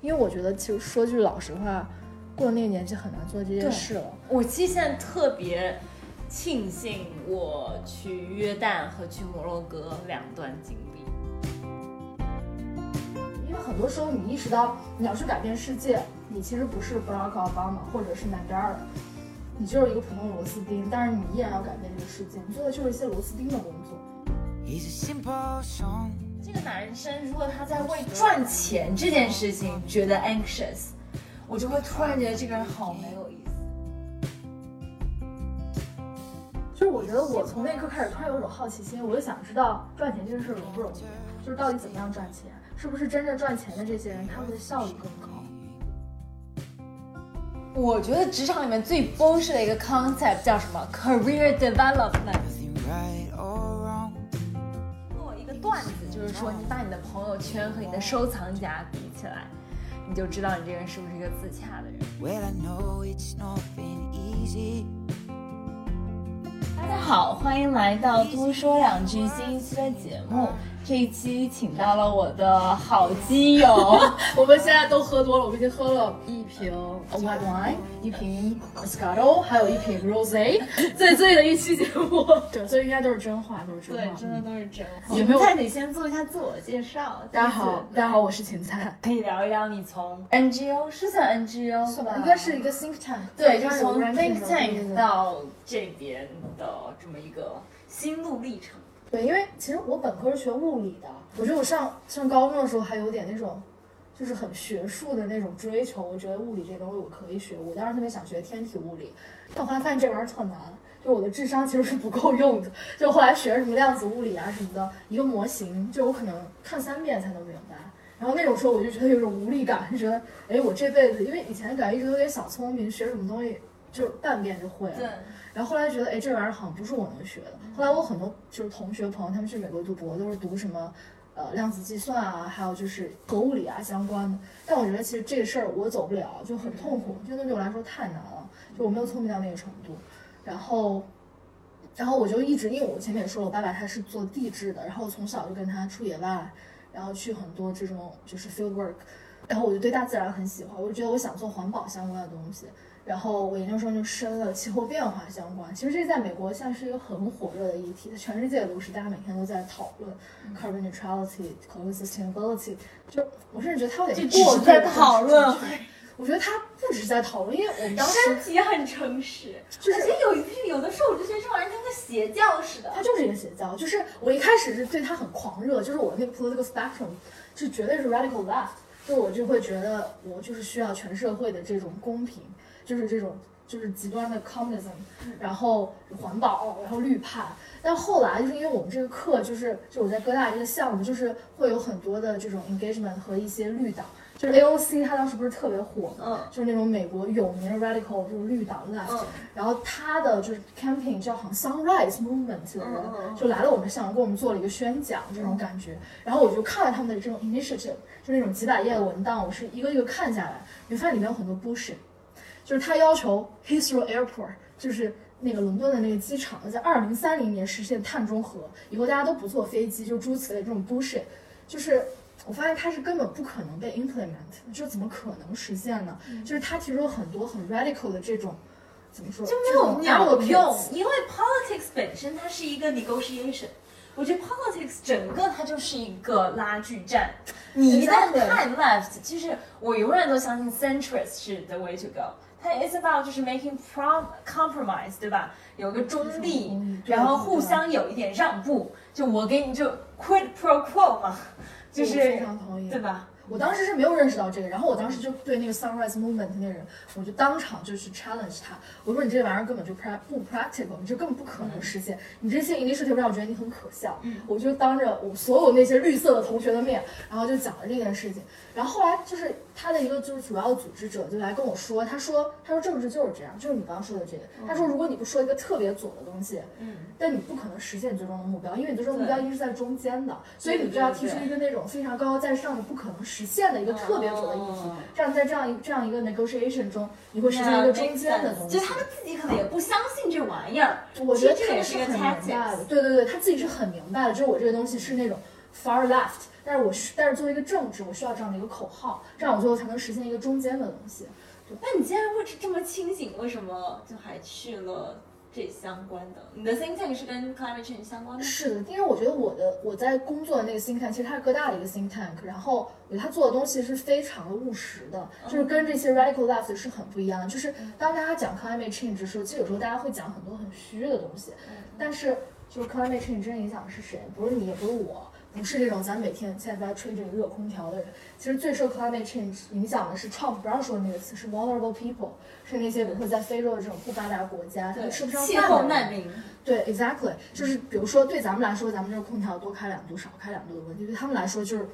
因为我觉得其实说句老实话，过了那个年纪很难做这件事了。我其实现在特别庆幸我去约旦和去摩洛哥两段经历。因为很多时候你意识到你要去改变世界，你其实不是 Barack Obama 或者是 Mandela，你就是一个普通螺丝钉，但是你依然要改变这个世界，你做的就是一些螺丝钉的工作。这个男生如果他在为赚钱这件事情觉得 anxious，我就会突然觉得这个人好没有意思。就是我觉得我从那一刻开始突然有一种好奇心，我就想知道赚钱这件事容不容易，就是到底怎么样赚钱，是不是真正赚钱的这些人他们的效率更高？我觉得职场里面最 bullshit 的一个 concept 叫什么 career development。Nothing right or wrong. 做一个段子，就是说你把你的朋友圈和你的收藏夹比起来，你就知道你这个人是不是一个自洽的人。Well, I know it's not been easy. 大家好，欢迎来到多说两句新一期的节目。这一期请到了我的好基友，我们现在都喝多了，我们已经喝了一瓶 white wine，一瓶 Moscato，还有一瓶 rosé，最醉的一期节目。对，所以应该都是真话，都是真话。真的都是真话。也没有菜得先做一下自我介绍。大家好，大家好，我是芹菜，可以聊一聊你从 NGO 是算 NGO 是吧？应该是一个 think tank，对，就是从 think tank 到这边的这么一个心路历程。对，因为其实我本科是学物理的，我觉得我上上高中的时候还有点那种，就是很学术的那种追求。我觉得物理这东西我可以学，我当时特别想学天体物理，但后来发现这玩意儿特难，就我的智商其实是不够用的。就后来学什么量子物理啊什么的，一个模型就我可能看三遍才能明白。然后那种时候我就觉得有种无力感，就觉得哎，我这辈子因为以前感觉一直都有点小聪明，学什么东西就半遍就会了。然后后来觉得，哎，这玩意儿好像不是我能学的。后来我很多就是同学朋友，他们去美国读博都是读什么，呃，量子计算啊，还有就是核物理啊相关的。但我觉得其实这个事儿我走不了，就很痛苦，就那对我来说太难了，就我没有聪明到那个程度。然后，然后我就一直，因为我前面也说了，我爸爸他是做地质的，然后我从小就跟他出野外，然后去很多这种就是 field work，然后我就对大自然很喜欢，我就觉得我想做环保相关的东西。然后我研究生就申了气候变化相关，其实这在美国现在是一个很火热的议题，在全世界都是，大家每天都在讨论 carbon neutrality、carbon sustainability。就我甚至觉得它有点过度在讨论我觉得他不只是在讨论，因为我们当时身体很诚实，就是而且有一有的时候我就觉得这玩意儿跟个邪教似的。他就是一个邪教。就是我一开始是对他很狂热，就是我那个 political spectrum 是绝对是 radical left，就我就会觉得我就是需要全社会的这种公平，就是这种就是极端的 communism，然后环保，然后绿派。但后来就是因为我们这个课就是就我在哥大这个项目，就是会有很多的这种 engagement 和一些绿党。就是 AOC，它当时不是特别火嘛？嗯就是那种美国有名的 radical，就是绿党 left，、嗯然后他的就是 campaign 叫好像 Sunrise Movement 的就来了我们项目，给我们做了一个宣讲这种感觉。然后我就看了他们的这种 initiative，就那种几百页的文档，我是一个一个看下来，你会发现里面有很多 bullshit，就是他要求 Heathrow Airport，就是那个伦敦的那个机场，在二零三零年实现碳中和，以后大家都不坐飞机，就诸如此类这种 bullshit，就是。我发现它是根本不可能被 implement，就怎么可能实现呢？就是他提出了很多很 radical 的这种，怎么说？就没有用，因为 politics 本身它是一个 negotiation。我觉得 politics 整个它就是一个拉锯战，你一旦太 left，就是我永远都相信 centrist 是 the way to go。它 is about 就是 making prom compromise，对吧？有个中立然后互相有一点让步，就我给你就 quid pro quo 嘛，就是非常同意，对吧？我当时是没有认识到这个，然后我当时就对那个 Sunrise Movement 那人，我就当场就去 challenge 他，我说你这玩意儿根本就 pra 不 practical，你这根本不可能实现，你这些 initiative 让我觉得你很可笑，嗯我就当着我所有那些绿色的同学的面，然后就讲了这件事情，然后后来就是他的一个就是主要的组织者就来跟我说，他说他说政治就是这样，就是你刚刚说的这个，他说如果你不说一个特别左的东西，嗯，但你不可能实现你最终的目标，因为你最终目标一定是在中间的，所以你就要提出一个那种非常高高在上的、不可能实现的一个特别左的议题哦。这样在这样一这样一个 negotiation 中，你会实现一个中间的东西就。他们自己可能也不相信这玩意儿，我觉得这也是个是很明白的，对对对，他自己是很明白的，就是我这个东西是那种 far left，但但是我需，但是作为一个政治，我需要这样的一个口号，这样我最后才能实现一个中间的东西。那你既然会这么清醒，为什么就还去了这相关的？你的 think tank 是跟 climate change 相关的？是的，因为我觉得我的我在工作的那个 think tank，其实它是哥大的一个 think tank，然后我觉得他做的东西是非常的务实的，就是跟这些 radical left 是很不一样的。就是当大家讲 climate change 的时候，其实有时候大家会讲很多很虚的东西，但是就是 climate change 真正影响的是谁？不是你，也不是我。不是这种咱每天现在在吹这个热空调的人，其实最受 climate change 影响的是 Trump 不让说的那个词，是 vulnerable people，是那些比如说在非洲的这种不发达国家，他们吃不上气候饭的人。难民。对，exactly，就是比如说对咱们来说，咱们这个空调多开两度少开两度的问题，对他们来说就是，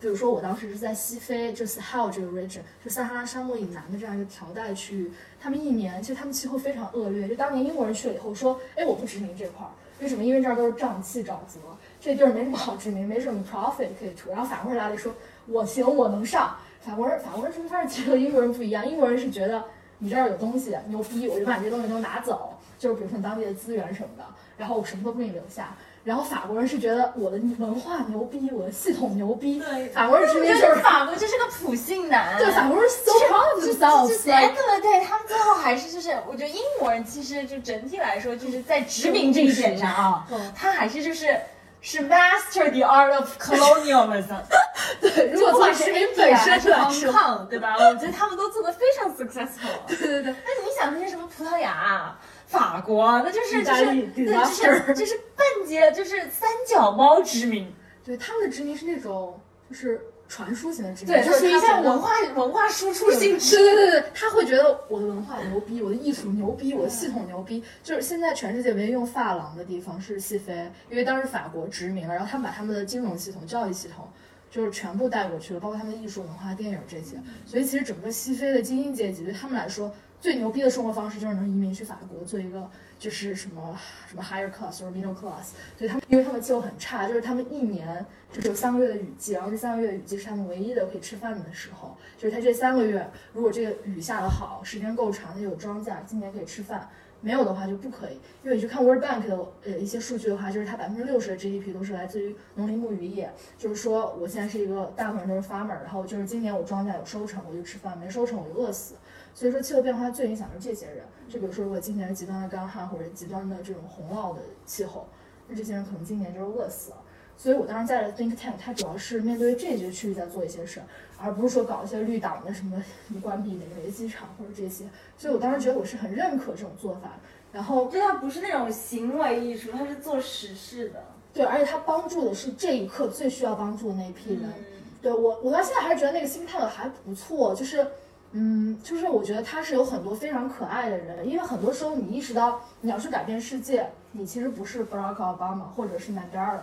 比如说我当时是在西非，就是 Sahel 这个 region，就撒哈拉沙漠以南的这样一个条带区域，他们一年其实他们气候非常恶劣，就当年英国人去了以后说，哎，我不殖民这块儿，为什么？因为这儿都是瘴气沼泽，这地儿没什么好殖民，没什么 profit 可以出。然后法国人来了说，我行，我能上。法国人法国人出发是觉得英国人不一样，英国人是觉得你这儿有东西牛逼，我就把你这东西都拿走，就是比如说你当地的资源什么的，然后我什么都不给你留下。然后法国人是觉得我的文化牛逼，我的系统牛逼。对法国人殖我民就是法国就是个普信男。对法国人 so end of the day，他们最后还是就是，我觉得英国人其实就整体来说，就是在殖民这一点上啊嗯，他还是就是是 master the art of colonialism。对，如果从殖民本身来 Hong 说，Kong，对吧？我觉得他们都做的非常 successful。对对对。那你想那些什么葡萄牙、法国，那就是就是就是就是半截就是三脚猫殖民，对他们的殖民是那种就是传输型的殖民，对，就就是属于他觉得像文化文化输出性质。对对对对，他会觉得我的文化牛逼，我的艺术牛逼，我的系统牛逼。就是现在全世界唯一用发廊的地方是西非，因为当时法国殖民了，然后他们把他们的金融系统、教育系统。就是全部带过去了，包括他们的艺术、文化、电影这些。所以其实整个西非的精英阶级对他们来说，最牛逼的生活方式就是能移民去法国，做一个就是什么什么 higher class 或者 middle class。所以他们因为他们气候很差，就是他们一年就只有三个月的雨季，然后这三个月的雨季是他们唯一的可以吃饭的时候。就是他这三个月，如果这个雨下得好，时间够长，那有庄稼，今年可以吃饭。没有的话就不可以，因为你去看 World Bank 的呃一些数据的话，就是它百分之六十的 GDP 都是来自于农林牧渔业。就是说，我现在是一个大部分都是 farmer，然后就是今年我庄稼有收成，我就吃饭；没收成我就饿死。所以说，气候变化最影响的是这些人。就比如说，如果今年是极端的干旱或者极端的这种洪涝的气候，那这些人可能今年就是饿死了。所以我当时在的 think tank，它主要是面对这些区域在做一些事儿，而不是说搞一些绿党的什么什么关闭哪个哪个机场或者这些。所以我当时觉得我是很认可这种做法。然后就它不是那种行为艺术，它是做实事的。对，而且它帮助的是这一刻最需要帮助的那一批人。嗯对我，我到现在还是觉得那个心态还不错，就是，嗯，就是我觉得他是有很多非常可爱的人，因为很多时候你意识到你要去改变世界，你其实不是 Barack Obama 或者是 Mandela，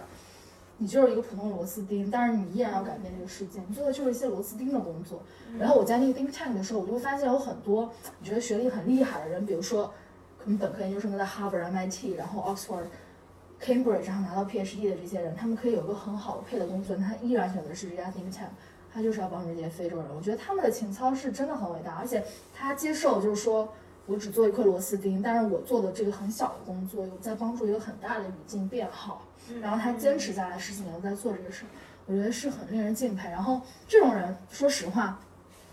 你就是一个普通螺丝钉，但是你依然要改变这个世界，你做的就是一些螺丝钉的工作。然后我在那个 think tank 的时候，我就会发现有很多你觉得学历很厉害的人，比如说可能本科研究生都在 Harvard、MIT，然后 Oxford。Cambridge 然后拿到 PhD 的这些人，他们可以有个很好的配的工作，但他依然选择是这家 think tank，他就是要帮助这些非洲人。我觉得他们的情操是真的很伟大，而且他接受就是说我只做一颗螺丝钉，但是我做的这个很小的工作，有在帮助一个很大的语境变好。然后他坚持下来十几年都在做这个事，我觉得是很令人敬佩。然后这种人，说实话，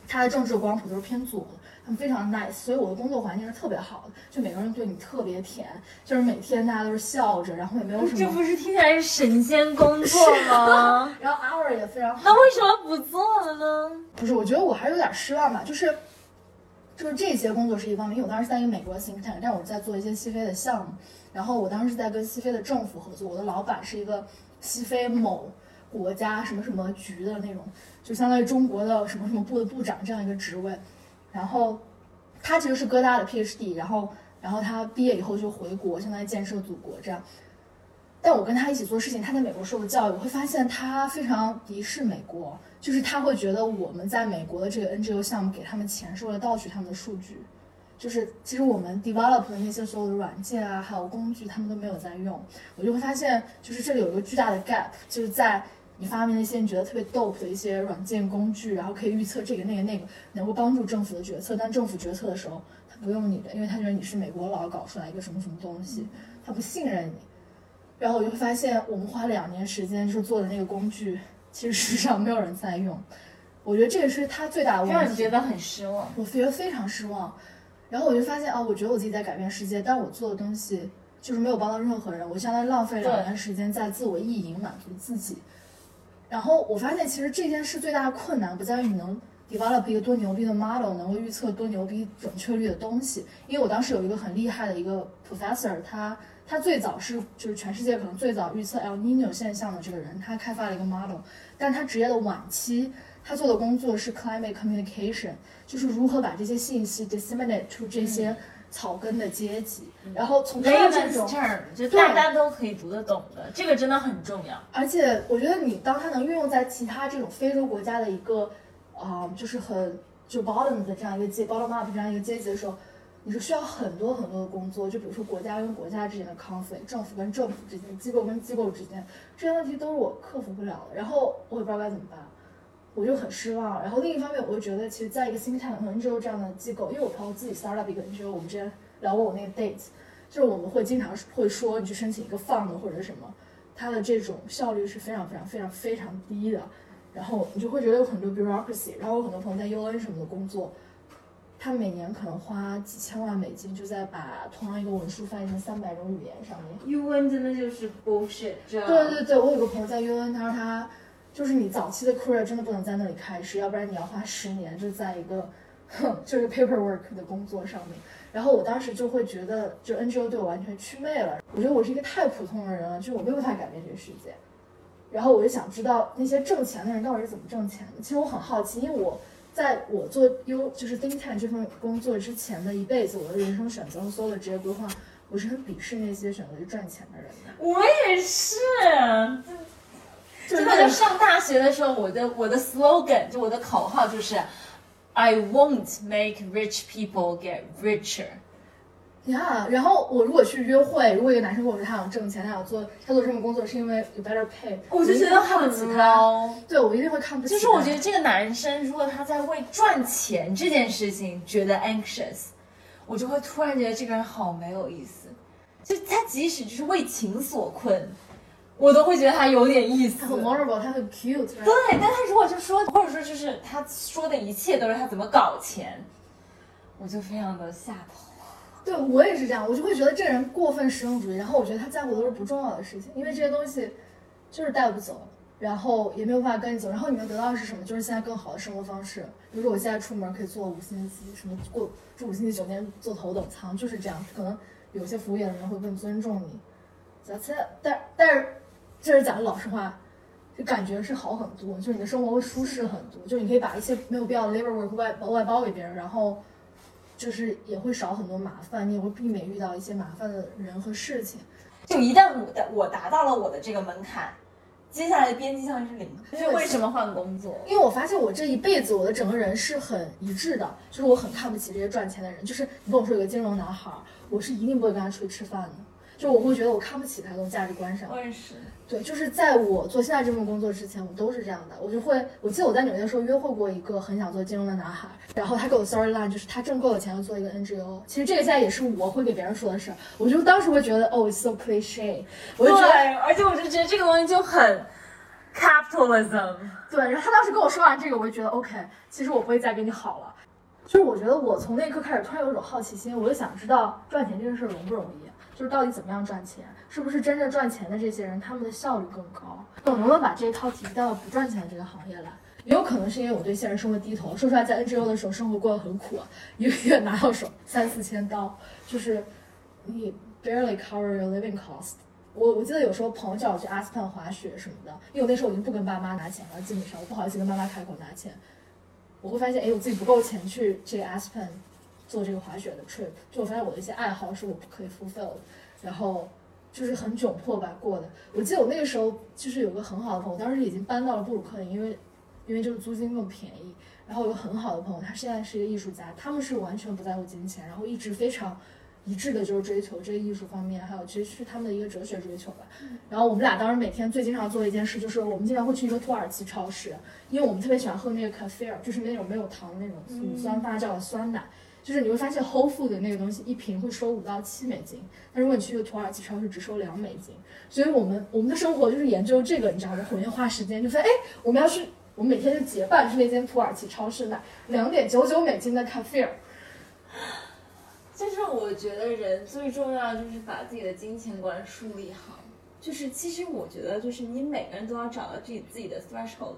他的政治光谱都是偏左的，他们非常 nice，所以我的工作环境是特别好的，就每个人对你特别甜，就是每天大家都是笑着，然后也没有什么，这不是听起来是神仙工作吗？然后 hour 也非常好。那为什么不做了呢？不是，我觉得我还是有点失望吧，就是。就是这些工作是一方面，因为我当时在一个美国的 think tank，但我在做一些西非的项目，然后我当时是在跟西非的政府合作，我的老板是一个西非某国家什么什么局的那种，就相当于中国的什么什么部的部长这样一个职位，然后他其实是哥大的 PhD，然后然后他毕业以后就回国，相当于建设祖国这样。但我跟他一起做事情，他在美国受的教育，我会发现他非常敌视美国，就是他会觉得我们在美国的这个 NGO 项目给他们钱是为了盗取他们的数据，就是其实我们 develop 的那些所有的软件啊，还有工具，他们都没有在用。我就会发现，就是这里有一个巨大的 gap，就是在你发明了一些你觉得特别 dope 的一些软件工具，然后可以预测这个那个那个，能够帮助政府的决策，但政府决策的时候他不用你的，因为他觉得你是美国佬搞出来一个什么什么东西，他不信任你。然后我就会发现，我们花两年时间就是做的那个工具，其实事实上没有人在用。我觉得这个是他最大的问题。让你觉得很失望。我觉得非常失望。然后我就发现啊，我觉得我自己在改变世界，但我做的东西就是没有帮到任何人，我相当于浪费两年时间在自我意淫满足自己。然后我发现，其实这件事最大的困难不在于你能 develop 一个多牛逼的 model，能够预测多牛逼准确率的东西。因为我当时有一个很厉害的一个 professor，他他最早是就是全世界可能最早预测 El Nino 现象的这个人，他开发了一个 model，但他职业的晚期，他做的工作是 climate communication，就是如何把这些信息 disseminate to 这些草根的阶级，然后从他这种就大家都可以读得懂的，这个真的很重要。而且我觉得你当它能运用在其他这种非洲国家的一个啊、就是很就 bottom 的这样一个阶 bottom up 这样一个阶级的时候，你是需要很多很多的工作，就比如说国家跟国家之间的 conflict，政府跟政府之间，机构跟机构之间，这些问题都是我克服不了的。然后我也不知道该怎么办，我就很失望。然后另一方面，我就觉得其实在一个 think tank 和 NGO 这样的机构，因为我朋友自己 start up 一个 NGO，我们之前聊过我那个 date，就是我们会经常会说你去申请一个 fund 或者什么。它的这种效率是非常非常非常非常低的，然后你就会觉得有很多 bureaucracy，然后有很多朋友在 UN 什么的工作，他每年可能花几千万美金就在把同样一个文书翻译成三百种语言上面。UN 真的就是 bullshit，对对对，我有个朋友在 UN，他说他就是你早期的 career 真的不能在那里开始，要不然你要花十年就在一个哼就是 paperwork 的工作上面。然后我当时就会觉得，就 NGO 对我完全祛魅了。我觉得我是一个太普通的人了，就是我没有办法改变这个世界。然后我就想知道那些挣钱的人到底是怎么挣钱的。其实我很好奇，因为我在我做 U 就是 think tank 这份工作之前的一辈子，我的人生选择和所有的职业规划，我是很鄙视那些选择去赚钱的人的。我也，是真的在上大学的时候，我的我的 slogan 就我的口号就是 I won't make rich people get richer。呀然后我如果去约会，如果一个男生跟我说他想挣钱，他想做他做这份工作是因为有 better pay，我就觉得会看不起很他。对，我一定会看不起。就是我觉得这个男生，如果他在为赚钱这件事情觉得 anxious，我就会突然觉得这个人好没有意思。就他即使就是为情所困，我都会觉得他有点意思。他很 vulnerable，他很 cute，对，但他如果就说，或者说就是他说的一切都是他怎么搞钱，我就非常的下头。对我也是这样，我就会觉得这个人过分实用主义，然后我觉得他在乎的都是不重要的事情，因为这些东西就是带不走，然后也没有办法跟你走，然后你能得到的是什么？就是现在更好的生活方式，比如说我现在出门可以坐五星级，什么过住五星级酒店坐头等舱，就是这样，可能有些服务业的人会更尊重你。That's it，但但是这是讲老实话，就感觉是好很多，就是你的生活会舒适很多，就是你可以把一些没有必要的 labor work 外外包给别人，然后就是也会少很多麻烦，你也会避免遇到一些麻烦的人和事情。就一旦我的我达到了我的这个门槛，接下来的边际效应是零。为什么换工作？因为我发现我这一辈子我的整个人是很一致的，就是我很看不起这些赚钱的人。就是你跟我说有个金融男孩儿，我是一定不会跟他出去吃饭的，就我会觉得我看不起他，从价值观上。我也是。对，就是在我做现在这份工作之前，我都是这样的。我就会，我记得我在纽约的时候约会过一个很想做金融的男孩，然后他给我 storyline 就是他挣够了钱要做一个 NGO。其实这个现在也是我会给别人说的事儿，我就当时会觉得哦、it's so cliche，我就觉得对，而且我就觉得这个东西就很 capitalism。对，然后他当时跟我说完这个，我就觉得 OK，其实我不会再跟你好了。就是我觉得我从那一刻开始突然有一种好奇心，我就想知道赚钱这件事儿容不容易，就是到底怎么样赚钱，是不是真正赚钱的这些人他们的效率更高，我能不能把这一套体系带到不赚钱的这个行业来？也有可能是因为我对现实生活低头，说出来在 NGO 的时候生活过得很苦，一个月拿到手三四千刀，就是你 barely cover your living cost。我我记得有时候朋友叫我去阿斯潘滑雪什么的，因为我那时候我已经不跟爸妈拿钱了，基本上我不好意思跟妈妈开口拿钱。我会发现，哎，我自己不够钱去这个 Aspen 做这个滑雪的 trip，就我发现我的一些爱好是我不可以 fulfill 的，然后就是很窘迫吧过的。我记得我那个时候就是有个很好的朋友，当时已经搬到了布鲁克林，因为因为就是租金更便宜。然后有个很好的朋友，他现在是一个艺术家，他们是完全不在乎金钱，然后一直非常一致的就是追求这个艺术方面，还有其实是他们的一个哲学追求吧。然后我们俩当时每天最经常做的一件事就是，我们经常会去一个土耳其超市，因为我们特别喜欢喝那个 kefir，就是那种没有糖的那种乳酸发酵的酸奶。就是你会发现 Whole Food 的那个东西一瓶会收五到七美金，但如果你去一个土耳其超市只收两美金，所以我们我们的生活就是研究这个，你知道吗？每天花时间就说，哎，我们要去，我们每天就结伴去那间土耳其超市买两点九九美金的咖啡儿。就是我觉得人最重要就是把自己的金钱观树立好。就是其实我觉得就是你每个人都要找到自己自己的 threshold。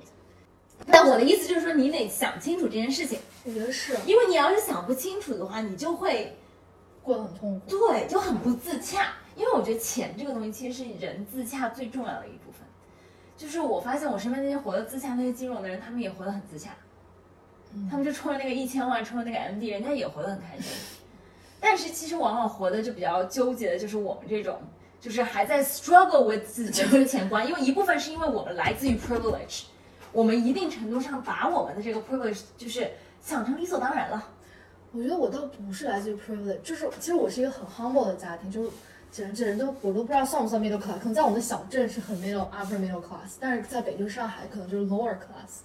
但我的意思就是说，你得想清楚这件事情，我觉得是因为你要是想不清楚的话，你就会过得很痛苦。对，就很不自洽。因为我觉得钱这个东西其实是人自洽最重要的一部分。就是我发现我身边那些活得自洽那些金融的人，他们也活得很自洽。他们就冲着那个一千万，冲着那个 MD，人家也活得很开心。但是其实往往活的就比较纠结的，就是我们这种，就是还在 struggle with 自己的金钱观。因为一部分是因为我们来自于 privilege，我们一定程度上把我们的这个 privilege 就是想成理所当然了。我觉得我倒不是来自于 privilege，就是其实我是一个很 humble 的家庭，就是这人都我都不知道算不算 middle class，可能在我们的小镇是很 middle upper middle class，但是在北京、上海可能就是 lower class。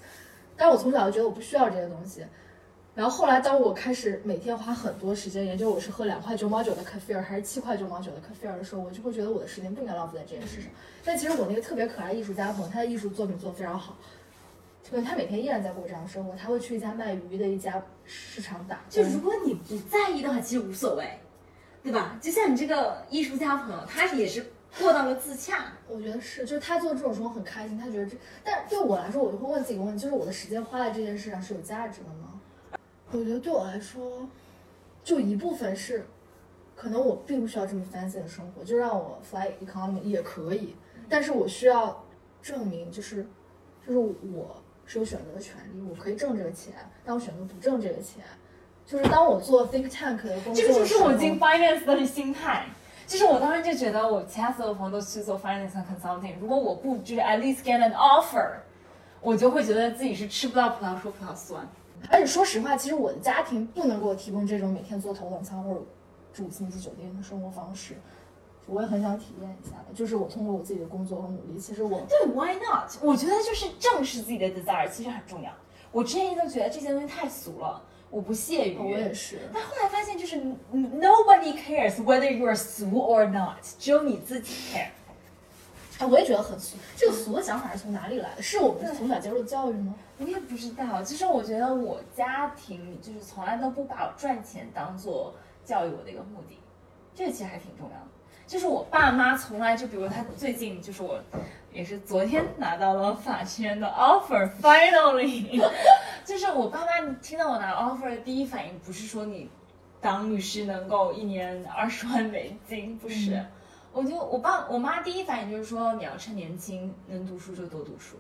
但是我从小就觉得我不需要这些东西。然后后来，当我开始每天花很多时间研究我是喝两块九毛九的咖啡儿还是七块九毛九的咖啡儿的时候，我就会觉得我的时间不应该浪费在这件事上。但其实我那个特别可爱艺术家朋友，他的艺术作品做得非常好，对，他每天依然在过这样的生活。他会去一家卖鱼的一家市场打就。如果你不在意的话，其实无所谓，对吧？就像你这个艺术家朋友，他也是过到了自洽。我觉得是，就是他做这种生活很开心，他觉得这，但对我来说，我就会问自己一个问题，就是我的时间花在这件事上是有价值的吗？我觉得对我来说，就一部分是，可能我并不需要这么 fancy 的生活，就让我 fly economy 也可以，但是我需要证明，就是，就是我是有选择的权利，我可以挣这个钱，但我选择不挣这个钱，就是当我做 think tank 的工作这个就是我进 finance 的心态。其实我当时就觉得，我其他所有朋友都去做 finance consulting，如果我不就是 at least get an offer，我就会觉得自己是吃不到葡萄说葡萄酸。而且说实话，其实我的家庭不能给我提供这种每天坐头等舱或者住星级酒店的生活方式，我也很想体验一下的。就是我通过我自己的工作和努力，其实我对，Why not？我觉得就是正视自己的 desire 其实很重要。我之前一直都觉得这些东西太俗了，我不屑于。我也是。但后来发现，就是 nobody cares whether you are 俗 or not，只有你自己 care。哎，我也觉得很俗。这个俗的想法是从哪里来的？是我们从小接受的教育吗？我也不知道。其实我觉得我家庭就是从来都不把我赚钱当做教育我的一个目的，这个其实还挺重要的。就是我爸妈从来就，比如他最近就是我，也是昨天拿到了法学院的 offer，finally，就是我爸妈听到我拿 offer 的第一反应不是说你当律师能够一年二十万美金，不是，嗯我就我爸我妈第一反应就是说你要趁年轻能读书就多读书。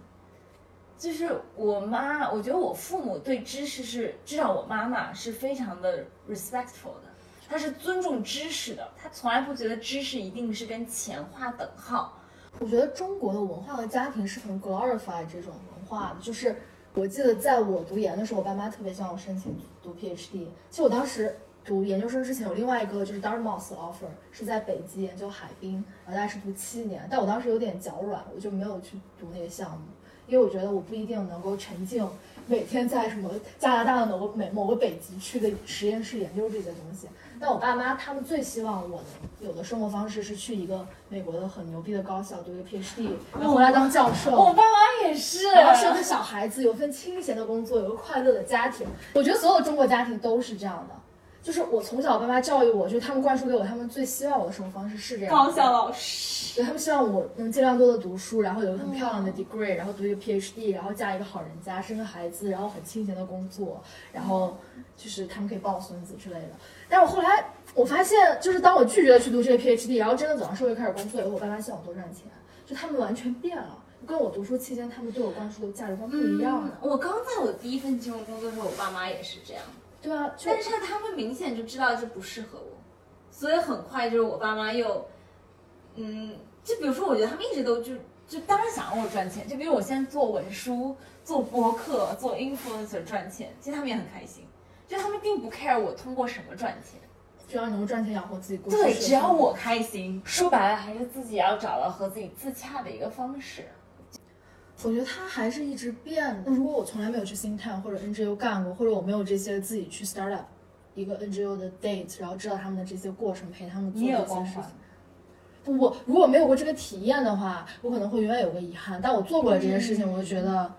就是我妈，我觉得我父母对知识是，至少我妈妈是非常的 respectful 的，他是尊重知识的，他从来不觉得知识一定是跟钱划等号。我觉得中国的文化和家庭是很 glorify 这种文化的。就是我记得在我读研的时候，我爸妈特别希望我申请读 PhD。其实我当时读研究生之前有另外一个就是 Dartmouth offer，是在北极研究海冰，然后大概是读七年，但我当时有点脚软，我就没有去读那个项目。因为我觉得我不一定能够沉浸每天在什么加拿大的某个美某个北极区的实验室研究这些东西。但我爸妈他们最希望我的有的生活方式是去一个美国的很牛逼的高校读一个 PhD，然后回来当教授。我爸妈也是，然后生个小孩子，有份清闲的工作，有个快乐的家庭。我觉得所有中国家庭都是这样的，就是我从小爸妈教育我，就是他们灌输给我，他们最希望我的生活方式是这样。高校老师，对他们希望我能尽量多的读书，然后有一个很漂亮的 degree，然后读一个 PhD，然后嫁一个好人家，生个孩子，然后很清闲的工作，然后就是他们可以抱孙子之类的。但是我后来我发现，就是当我拒绝了去读这个 PhD，然后真的走上社会开始工作以后，我爸妈希望我多赚钱，就他们完全变了，跟我读书期间他们对我灌输的价值观不一样了。我刚在我第一份金融工作的时候，我爸妈也是这样，对啊，但是他们明显就知道这不适合我，所以很快就是我爸妈又，嗯，就比如说，我觉得他们一直都就就当然想让我赚钱，就比如我现在做文书、做播客、做 influencer 赚钱，其实他们也很开心，就他们并不 care 我通过什么赚钱，只要能够赚钱养活自己过。对，只要我开心，说白了还是自己要找到和自己自洽的一个方式。我觉得他还是一直变如果我从来没有去 think tank 或者 NGO 干过，或者我没有这些自己去 startup 一个 NGO 的 date，然后知道他们的这些过程，陪他们做这些事情。不不，如果没有过这个体验的话，我可能会永远有个遗憾。但我做过了这些事情，我就觉得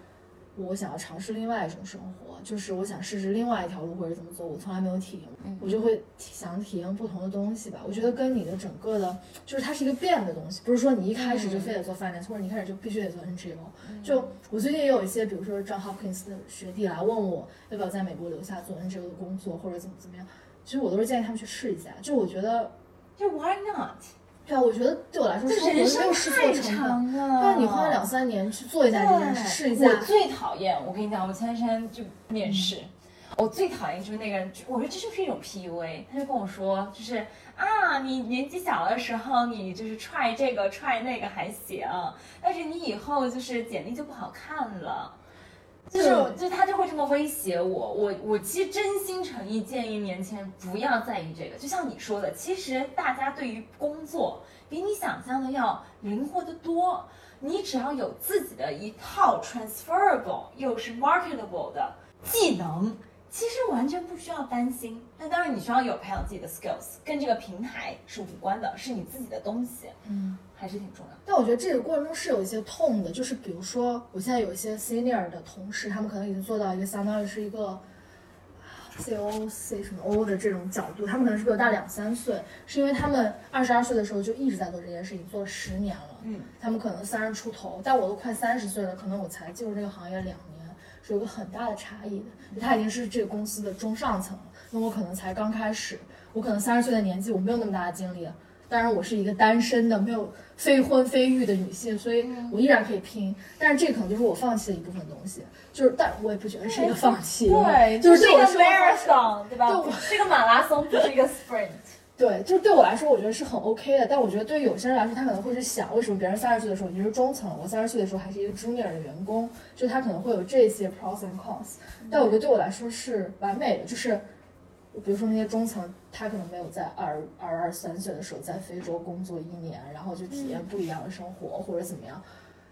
我想要尝试另外一种生活，就是我想试试另外一条路或者怎么走，我从来没有体验过，我就会想体验不同的东西吧。我觉得跟你的整个的，就是它是一个变的东西，不是说你一开始就非得做 finance，、或者你一开始就必须得做 NGO。就我最近也有一些，比如说 John Hopkins 的学弟来问我要不要在美国留下做 NGO 的工作，或者怎么怎么样。其实我都是建议他们去试一下。就我觉得，就 Why not？对啊，我觉得对我来说，这生活没人生有试错太成本。长了。对啊，你花两三年去做一下这件事，试一下。我最讨厌，我跟你讲，我前段时间就面试，我最讨厌就是那个人，我觉得这就是一种 PUA。他就跟我说，就是啊，你年纪小的时候，你就是 try 这个 try 那个还行，但是你以后就是简历就不好看了。就是，就他就会这么威胁我，我我其实真心诚意建议年轻人不要在意这个。就像你说的，其实大家对于工作比你想象的要灵活得多。你只要有自己的一套 transferable 又是 marketable 的技能，其实完全不需要担心。那当然，你需要有培养自己的 skills，跟这个平台是无关的，是你自己的东西，嗯，还是挺重要。但我觉得这个过程中是有一些痛的，就是比如说，我现在有一些 senior 的同事，他们可能已经做到一个相当于是一个 CO C 什么 O 的这种角度，他们可能是比我大两三岁，是因为他们二十二岁的时候就一直在做这件事情，做了十年了。嗯，他们可能三十出头，但我都快三十岁了，可能我才进入这个行业两年，是有个很大的差异的。就他已经是这个公司的中上层了，那我可能才刚开始，我可能三十岁的年纪，我没有那么大的精力。当然，我是一个单身的、没有非婚非育的女性，所以我依然可以拼。但是这可能就是我放弃的一部分东西，就是，但我也不觉得是一个放弃，对，就是是一个 marathon，对吧？对我是个马拉松，不是一个 sprint。对，就是对我来说，我觉得是很 OK 的。但我觉得对于有些人来说，他可能会去想，为什么别人三十岁的时候已经是中层了，我三十岁的时候还是一个 junior 的员工，就他可能会有这些 pros and cons。但我觉得对我来说是完美的，就是比如说那些中层，他可能没有在二二二三岁的时候在非洲工作一年，然后就体验不一样的生活、或者怎么样。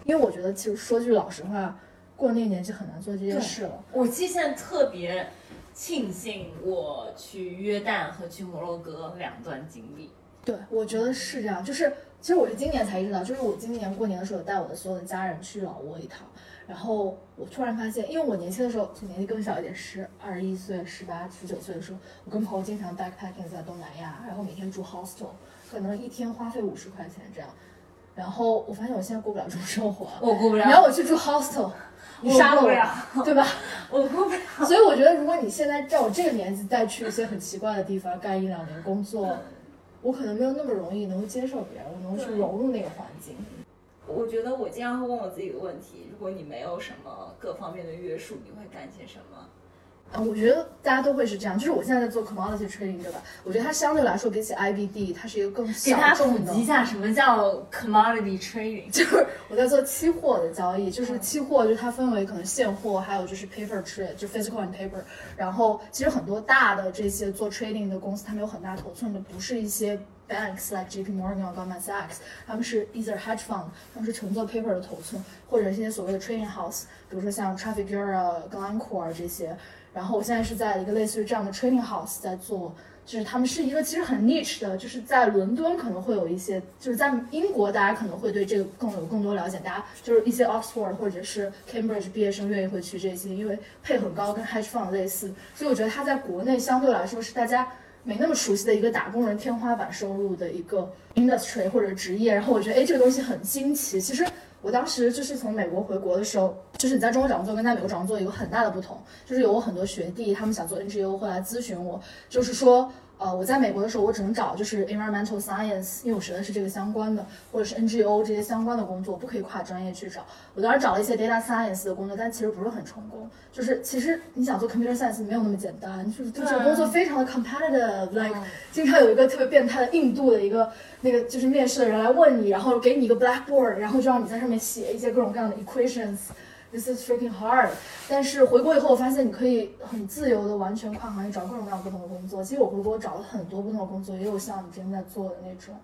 因为我觉得其实说句老实话，过了那个年纪很难做这件事了。我其实现在特别庆幸我去约旦和去摩洛哥两段经历。对，我觉得是这样。就是其实我是今年才意识到，就是我今年过年的时候带我的所有的家人去老挝一趟，然后我突然发现，因为我年轻的时候就年纪更小一点，十二十一岁、十八、十九岁的时候，我跟朋友经常 backpacking 在东南亚，然后每天住 hostel，可能一天花费五十块钱这样。然后我发现我现在过不了这种生活，我过不了你让我去住 hostel，你杀了我过不我，对吧？我过不了。所以我觉得，如果你现在在我这个年纪再去一些很奇怪的地方干一两年工作，我可能没有那么容易能够接受别人，我能去融入那个环境。我觉得我经常会问我自己一个问题：如果你没有什么各方面的约束，你会干些什么？啊，我觉得大家都会是这样。就是我现在在做 commodity trading，对吧？我觉得它相对来说比起 IBD，它是一个更给小大家普众的及一。下什么叫 commodity trading。就是我在做期货的交易，就是期货，就是它分为可能现货，还有就是 paper trade，就 physical and paper。然后其实很多大的这些做 trading 的公司，他们有很大头寸的，不是一些 banks like JP Morgan 或 Goldman Sachs，他们是 either hedge fund，他们是纯做 paper 的头寸，或者是一些所谓的 trading house，比如说像 Trafigura、Glencore 这些。然后我现在是在一个类似于这样的 training house 在做，就是他们是一个其实很 niche 的，就是在伦敦可能会有一些，就是在英国大家可能会对这个更有更多了解，大家就是一些 Oxford 或者是 Cambridge 毕业生愿意会去这些，因为配很高，跟 hedge fund 类似，所以我觉得它在国内相对来说是大家没那么熟悉的一个打工人天花板收入的一个 industry 或者职业，然后我觉得哎这个东西很新奇，其实。我当时就是从美国回国的时候，就是你在中国找工作跟在美国找工作有很大的不同，就是有我很多学弟他们想做 NGO 会来咨询我，就是说，呃，我在美国的时候我只能找就是 environmental science，因为我学的是这个相关的，或者是 NGO 这些相关的工作，不可以跨专业去找。我当时找了一些 data science 的工作，但其实不是很成功。就是其实你想做 computer science 没有那么简单，就是就这个工作非常的 competitive，like 经常有一个特别变态的印度的一个那个就是面试的人来问你，然后给你一个 blackboard，然后就让你在上面写一些各种各样的 equations。This is freaking hard。但是回国以后，我发现你可以很自由的完全跨行业找各种各样不同的工作。其实我回国找了很多不同的工作，也有像你之前在做的那种。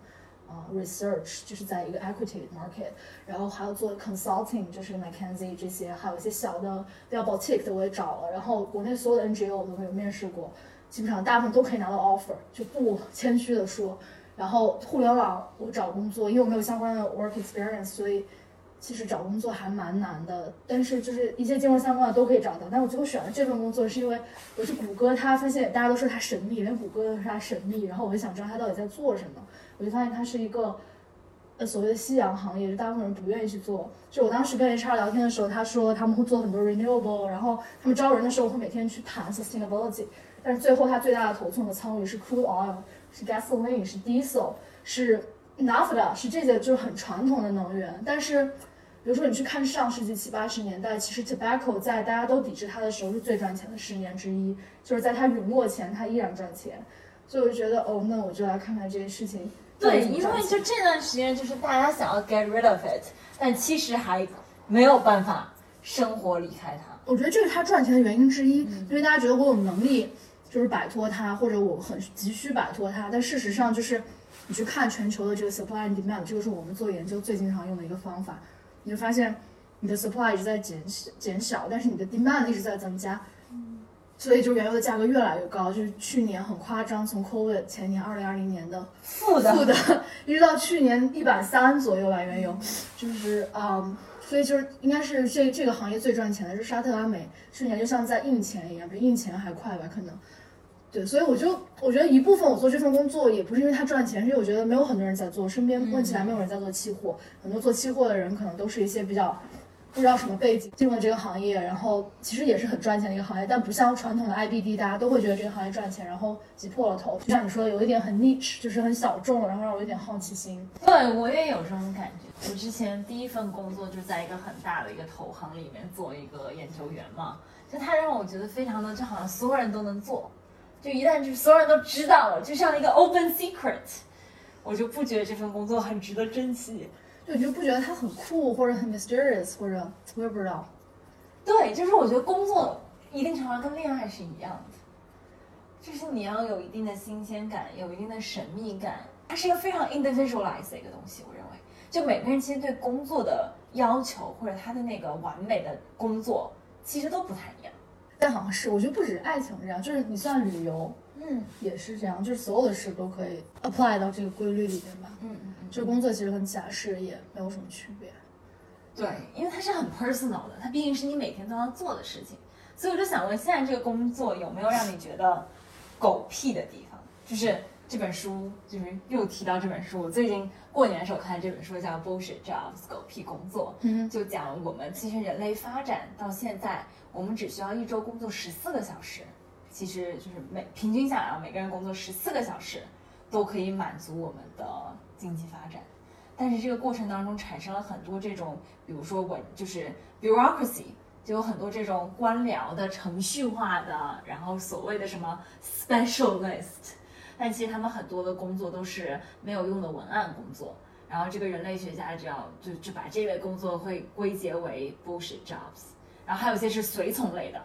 啊、r e s e a r c h 就是在一个 equity market，然后还有做 consulting，就是 m c k e n z i e 这些，还有一些小的比较 boutique 的我也找了，然后国内所有的 NGO 我都没有面试过，基本上大部分都可以拿到 offer，就不谦虚的说。然后互联网我找工作，因为我没有相关的 work experience，所以其实找工作还蛮难的。但是就是一些金融相关的都可以找到。但我最后选了这份工作，是因为我去谷歌，它发现大家都说它神秘，连谷歌都说它神秘。然后我就想知道它到底在做什么，我就发现它是一个。呃，所谓的夕阳行业，就大部分人不愿意去做。就我当时跟 HR 聊天的时候，他说他们会做很多 renewable，然后他们招人的时候会每天去谈 sustainability。但是最后他最大的头寸和仓位是 crude oil，是 gasoline，是 diesel，是 naphtha，是这些就是很传统的能源。但是，比如说你去看上世纪七八十年代，其实 tobacco 在大家都抵制它的时候是最赚钱的十年之一，就是在它陨落前它依然赚钱。所以我就觉得，哦，那我就来看看这件事情。对，因为就这段时间，就是大家想要 get rid of it，但其实还没有办法生活离开它。我觉得这是他赚钱的原因之一，因为大家觉得我有能力就是摆脱它，或者我很急需摆脱它。但事实上，就是你去看全球的这个 supply and demand，这个是我们做研究最经常用的一个方法，你就发现你的 supply 一直在减小减小，但是你的 demand 一直在增加。所以就原油的价格越来越高，就是去年很夸张，从 COVID 前年二零二零年的负的负的，一直到去年一百三左右吧，原油，就是嗯、所以就是应该是这这个行业最赚钱的是沙特阿美，去年就像在印钱一样，比印钱还快吧，可能。对，所以我就我觉得一部分我做这份工作也不是因为它赚钱，是因为我觉得没有很多人在做，身边问起来没有人在做期货，很多做期货的人可能都是一些比较不知道什么背景进入了这个行业，然后其实也是很赚钱的一个行业，但不像传统的 IBD，大家都会觉得这个行业赚钱，然后挤破了头。就像你说的，有一点很 niche，就是很小众，然后让我有点好奇心。对我也有这种感觉。我之前第一份工作就在一个很大的一个投行里面做一个研究员嘛，就它让我觉得非常的，就好像所有人都能做，就一旦就是所有人都知道了，就像一个 open secret，我就不觉得这份工作很值得珍惜。就你就不觉得它很酷，或者很 mysterious，或者我也不知道。对，就是我觉得工作一定程度上跟恋爱是一样的，就是你要有一定的新鲜感，有一定的神秘感，它是一个非常 individualized 的一个东西。我认为，就每个人其实对工作的要求或者他的那个完美的工作，其实都不太一样。但好像是，我觉得不止爱情这样，就是你算旅游嗯也是这样，就是所有的事都可以 apply 到这个规律里面吧。嗯嗯嗯，这个工作其实跟假释也没有什么区别。对，因为它是很 personal 的，它毕竟是你每天都要做的事情，所以我就想问，现在这个工作有没有让你觉得狗屁的地方？就是这本书，就是又提到这本书，我最近过年的时候看这本书叫《Bullshit Jobs》狗屁工作，嗯就讲我们其实人类发展到现在，我们只需要一周工作十四个小时，其实就是每平均下来啊，每个人工作十四个小时，都可以满足我们的经济发展。但是这个过程当中产生了很多这种，比如说我就是 bureaucracy，就有很多这种官僚的、程序化的，然后所谓的什么 specialist，但其实他们很多的工作都是没有用的文案工作。然后这个人类学家只要就就把这类工作会归结为 bullshit jobs，然后还有一些是随从类的，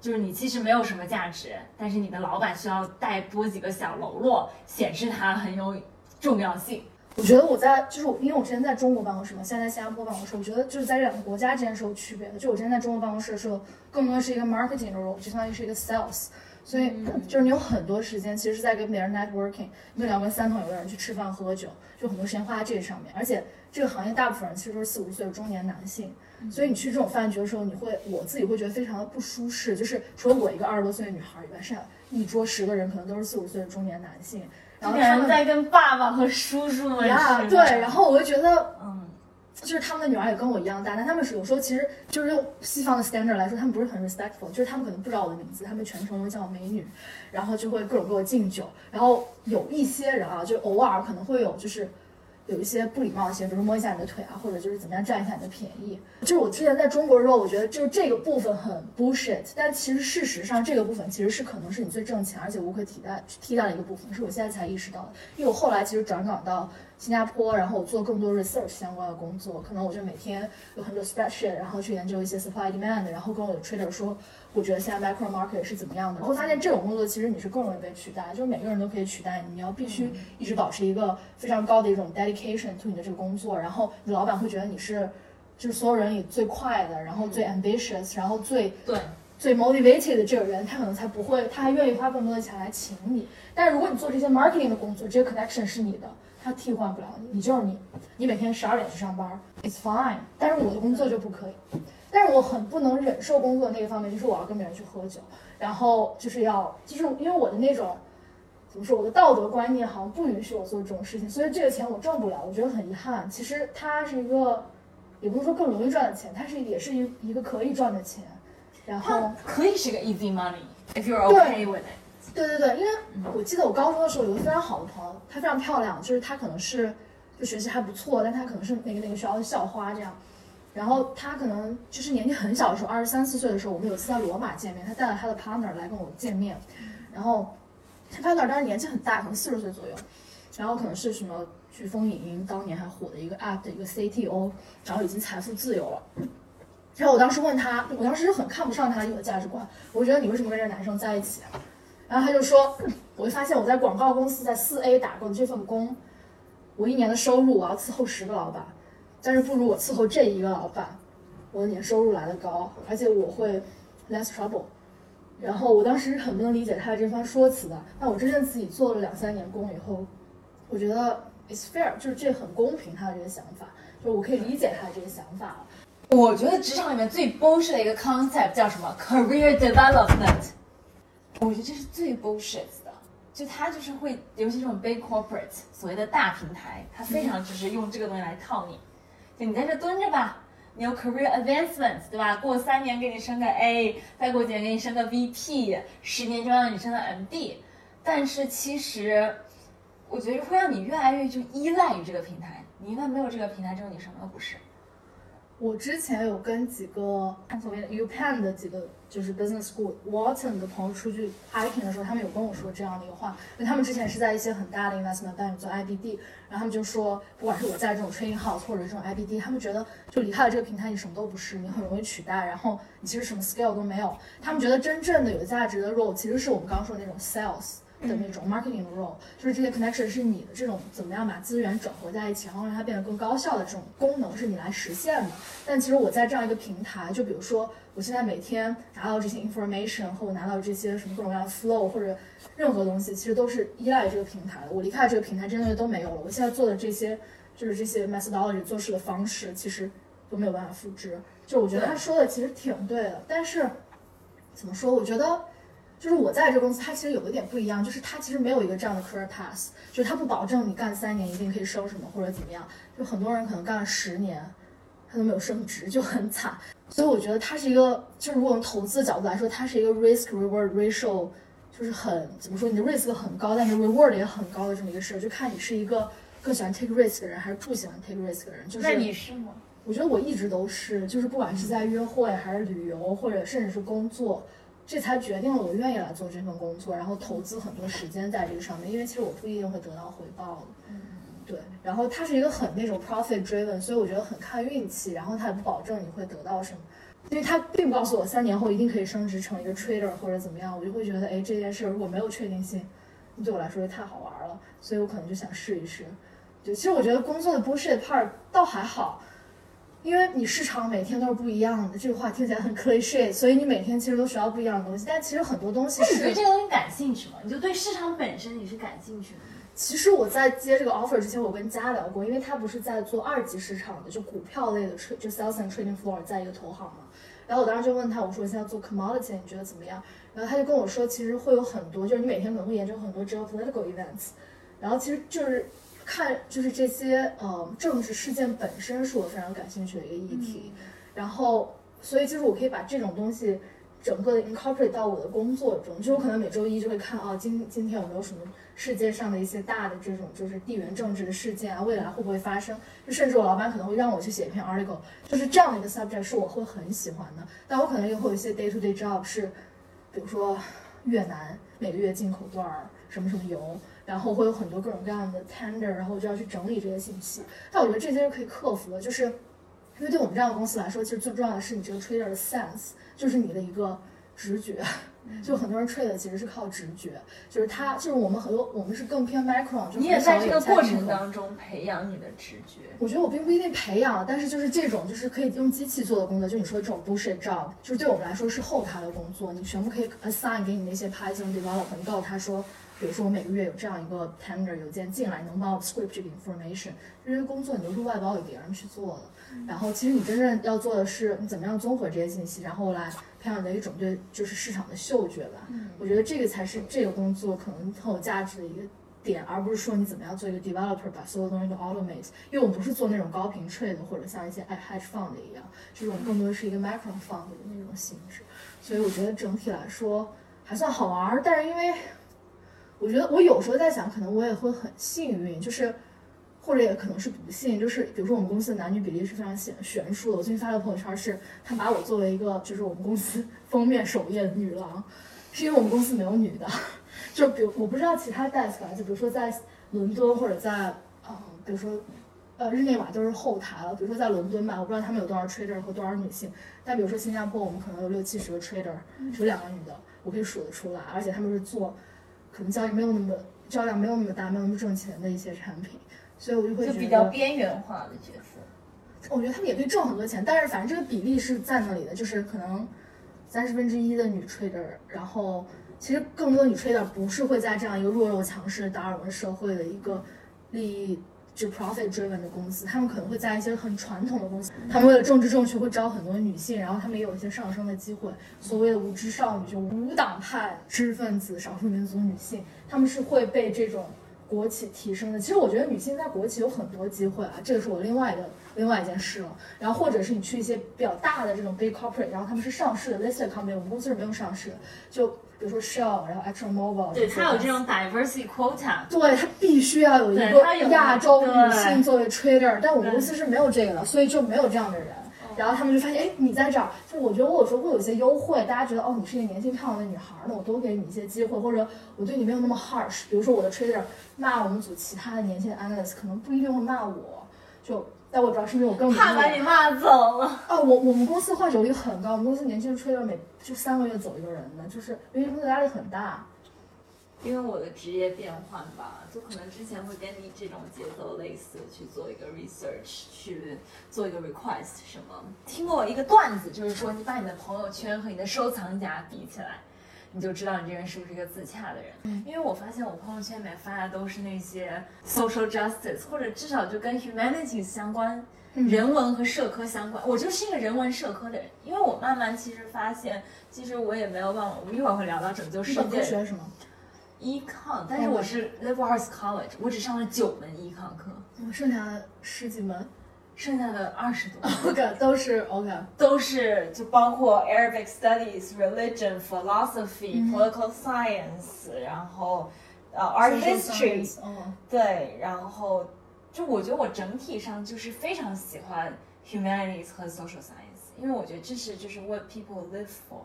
就是你其实没有什么价值，但是你的老板需要带多几个小喽啰，显示他很有重要性。我觉得我在就是我，因为我之前在中国办公室嘛，现在在新加坡办公室，我觉得就是在这两个国家之间是有区别的。就我之前在中国办公室的时候，更多的是一个 marketing role，就相当于是一个 sales，所以 就是你有很多时间其实是在跟别人 networking，你可能要跟三桶有的人去吃饭喝酒，就很多时间花在这个上面。而且这个行业大部分人其实都是四五十岁的中年男性，所以你去这种饭局的时候，你会我自己会觉得非常的不舒适，就是除了我一个二十多岁的女孩以外，剩下一桌十个人可能都是四五十岁的中年男性，然后这个人他们在跟爸爸和叔叔们呀，吃对，然后我就觉得。嗯，就是他们的女儿也跟我一样大，但他们是有时候其实就是用西方的 standard 来说，他们不是很 respectful，就是他们可能不知道我的名字，他们全程都叫我美女，然后就会各种给我敬酒，然后有一些人啊，就偶尔可能会有就是有一些不礼貌的行为，比如摸一下你的腿啊，或者就是怎么样占一下你的便宜。就是我之前在中国的时候，我觉得就是这个部分很 bullshit，但其实事实上这个部分其实是可能是你最挣钱而且无可替代替代的一个部分，是我现在才意识到的。因为我后来其实转岗到新加坡，然后我做更多 research 相关的工作，可能我就每天有很多 spreadsheet，然后去研究一些 supply demand，然后跟我的 trader 说，我觉得现在 micro market 是怎么样的。我会发现这种工作其实你是更容易被取代，就是每个人都可以取代你，你要必须一直保持一个非常高的一种 dedication to 你的这个工作，然后你老板会觉得你是就是所有人里最快的，然后最 ambitious，然后最对，最 motivated 的这个人，他可能才不会，他还愿意花更多的钱来请你。但是如果你做这些 marketing 的工作，这些 connection 是你的，他替换不了你，你就是你，你每天十二点去上班，it's fine。但是我的工作就不可以。但是我很不能忍受工作那个方面，就是我要跟别人去喝酒，然后就是要，就是因为我的那种。怎么说？我的道德观念好像不允许我做这种事情，所以这个钱我挣不了，我觉得很遗憾。其实它是一个，也不是说更容易赚的钱，它是也是一一个可以赚的钱。然后可以是个 easy money if you're okay with it。对对对，因为我记得我高中的时候有个非常好的朋友，她非常漂亮，就是她可能是就学习还不错，但她可能是那个那个学校的校花这样。然后他可能就是年纪很小的时候，二十三四岁的时候，我们有一次在罗马见面，他带了他的 partner 来跟我见面，然后。他 partner 当时年纪很大，可能四十岁左右，然后可能是什么飓风影音当年还火的一个 app 的一个 CTO，然后已经财富自由了。然后我当时问他，我当时就很看不上他的价值观，我觉得你为什么跟这个男生在一起？然后他就说，我就发现我在广告公司在四 A 打过的这份工，我一年的收入我要伺候十个老板，但是不如我伺候这一个老板，我的年收入来的高，而且我会 less trouble。然后我当时很不能理解他的这番说辞的，但我真正自己做了两三年工以后，我觉得 it's fair，就是这很公平他的这个想法，就是我可以理解他的这个想法了。我觉得职场里面最 bullshit 的一个 concept 叫什么 career development，我觉得这是最 bullshit 的，就他就是会，尤其这种 big corporate 所谓的大平台，他非常就是用这个东西来套你，就你在这蹲着吧。你有 career advancement，对吧？过三年给你升个 A，再过几年给你升个 VP，十年就让你升个 MD。但是其实，我觉得会让你越来越就依赖于这个平台。你一旦没有这个平台之后，你什么都不是。我之前有跟几个所谓的 UPenn 的几个就是 business school Wharton 的朋友出去 hiking 的时候，他们有跟我说这样的一个话，因为他们之前是在一些很大的 investment bank 做 IBD，然后他们就说，不管是我在这种 training house 或者这种 IBD，他们觉得就离开了这个平台，你什么都不是，你很容易取代，然后你其实什么 skill 都没有。他们觉得真正的有价值的 role 其实是我们刚刚说的那种 sales。的那种 marketing role，就是这些 connection 是你的这种怎么样把资源整合在一起，然后让它变得更高效的这种功能是你来实现的。但其实我在这样一个平台，就比如说我现在每天拿到这些 information 和我拿到这些什么各种各样的 flow 或者任何东西，其实都是依赖这个平台的。我离开了这个平台，这些东西都没有了。我现在做的这些就是这些 methodology 做事的方式，其实都没有办法复制。就我觉得他说的其实挺对的，但是怎么说？我觉得。就是我在这公司，它其实有一点不一样，就是它其实没有一个这样的 career path，就是它不保证你干三年一定可以升什么或者怎么样。就很多人可能干了十年，他都没有升职，就很惨。所以我觉得它是一个，就是如果从投资的角度来说，它是一个 risk reward ratio，就是很怎么说，你的 risk 很高，但是 reward 也很高的这么一个事儿，就看你是一个更喜欢 take risk 的人，还是不喜欢 take risk 的人。就是那你是吗？我觉得我一直都是，就是不管是在约会还是旅游，或者甚至是工作。这才决定了我愿意来做这份工作，然后投资很多时间在这个上面，因为其实我不一定会得到回报的。嗯，对。然后它是一个很那种 profit driven，所以我觉得很看运气，然后它也不保证你会得到什么，因为他并不告诉我三年后一定可以升职成一个 trader 或者怎么样，我就会觉得，哎，这件事如果没有确定性，对我来说就太好玩了，所以我可能就想试一试。就，其实我觉得工作的 bullshit part 倒还好。因为你市场每天都是不一样的，这个话听起来很 cliche，所以你每天其实都学到不一样的东西。但其实很多东西是你对这个东西感兴趣吗？你就对市场本身你是感兴趣的？其实我在接这个 offer 之前，我跟佳聊过，因为他不是在做二级市场的，就股票类的 trade，就 sales and trading floor 在一个投行嘛。然后我当时就问他，我说现在做 commodity，你觉得怎么样？然后他就跟我说，其实会有很多，就是你每天可能会研究很多 geopolitical events，然后其实就是。看，就是这些呃政治事件本身是我非常感兴趣的一个议题，然后所以就是我可以把这种东西整个的 incorporate 到我的工作中，就我可能每周一就会看啊，今今天有没有什么世界上的一些大的这种就是地缘政治的事件啊，未来会不会发生？就甚至我老板可能会让我去写一篇 article，就是这样的一个 subject 是我会很喜欢的。但我可能也会有一些 day to day job 是，比如说越南每个月进口多少什么什么油。然后会有很多各种各样的 tender，然后我就要去整理这些信息。但我觉得这些是可以克服的，就是因为对我们这样的公司来说，其实最重要的是你这个 trader 的 sense，就是你的一个直觉。就很多人 trade 其实是靠直觉，就是他就是我们很多我们是更偏 micro，就你也在这个过程当中培养你的直觉。我觉得我并不一定培养，但是就是这种就是可以用机器做的工作，就你说的这种 bullshit job，就是对我们来说是后台的工作，你全部可以 assign 给你那些 Python developer，你告诉他说，比如说我每个月有这样一个 tender 邮件进来，你能帮我 script 这个 information，这些工作你都是外包给别人去做的。然后其实你真正要做的是你怎么样综合这些信息，然后来培养你的一种对就是市场的嗅觉吧。我觉得这个才是这个工作可能很有价值的一个点，而不是说你怎么样做一个 developer 把所有东西都 automate。因为我们不是做那种高频 trade 的，或者像一些 hedge fund 一样，这种更多的是一个 micro fund 的那种性质。所以我觉得整体来说还算好玩儿，但是因为我觉得我有时候在想，可能我也会很幸运，就是。或者也可能是不幸，就是比如说我们公司的男女比例是非常悬悬殊的。我最近发了朋友圈是，他把我作为一个就是我们公司 封面首页的女郎，是因为我们公司没有女的。就比如我不知道其他 desk 啊，就比如说在伦敦或者在嗯，比如说呃日内瓦都是后台了。比如说在伦敦吧，我不知道他们有多少 trader 和多少女性。但比如说新加坡，我们可能有六七十个 trader，只有两个女的，我可以数得出来。而且他们是做可能交易没有那么交易量没有那么大，没有那么挣钱的一些产品。所以我就会觉得就比较边缘化的角色。我觉得他们也可以挣很多钱，但是反正这个比例是在那里的，就是可能三十分之一的女 trader，然后其实更多的女 trader 不是会在这样一个弱肉强食的达尔文社会的一个利益就 profit driven 的公司，他们可能会在一些很传统的公司，他们为了政治正确会招很多女性，然后他们也有一些上升的机会。所谓的无知少女，就无党派知识分子、少数民族女性，他们是会被这种。国企提升的，其实我觉得女性在国企有很多机会啊，这个是我另外的另外一件事了。然后或者是你去一些比较大的这种 big corporate，然后他们是上市的 listed company，我们公司是没有上市的。就比如说 Shell，然后 Exxon mobile，对，它有这种 diversity quota，对，它必须要有一个亚洲女性作为 trader，但我们公司是没有这个的，所以就没有这样的人。然后他们就发现，哎，你在这儿，就我觉得我有时候会有一些优惠，大家觉得哦，你是一个年轻漂亮的女孩，那我多给你一些机会，或者我对你没有那么 harsh。比如说我的 trader 骂我们组其他的年轻的 analyst，可能不一定会骂我，就但我主要是因为我更怕把你骂走了。哦，我我们公司换手率很高，我们公司年轻的 trader 每就三个月走一个人的，就是因为工作压力很大。因为我的职业变换吧，就可能之前会跟你这种节奏类似，去做一个 research，去做一个 request 什么。听过一个段子，就是说你把你的朋友圈和你的收藏夹比起来，你就知道你这人是不是一个自洽的人。嗯因为我发现我朋友圈里面发的都是那些 social justice，或者至少就跟 humanities 相关。人文和社科相关，我就是一个人文社科的人，因为我慢慢其实发现，其实我也没有办法，我们一会儿会聊到拯救世界。学什么？econ，但是我是 liberal arts college，我只上了九门 econ 课，我剩下十几门剩下的二十多，OK 都是 OK。都是就包括 Arabic studies、religion、philosophy、political science，然后呃 art 嗯，对，然后就我觉得我整体上就是非常喜欢 humanities 和 social science，因为我觉得这是就是 what people live for。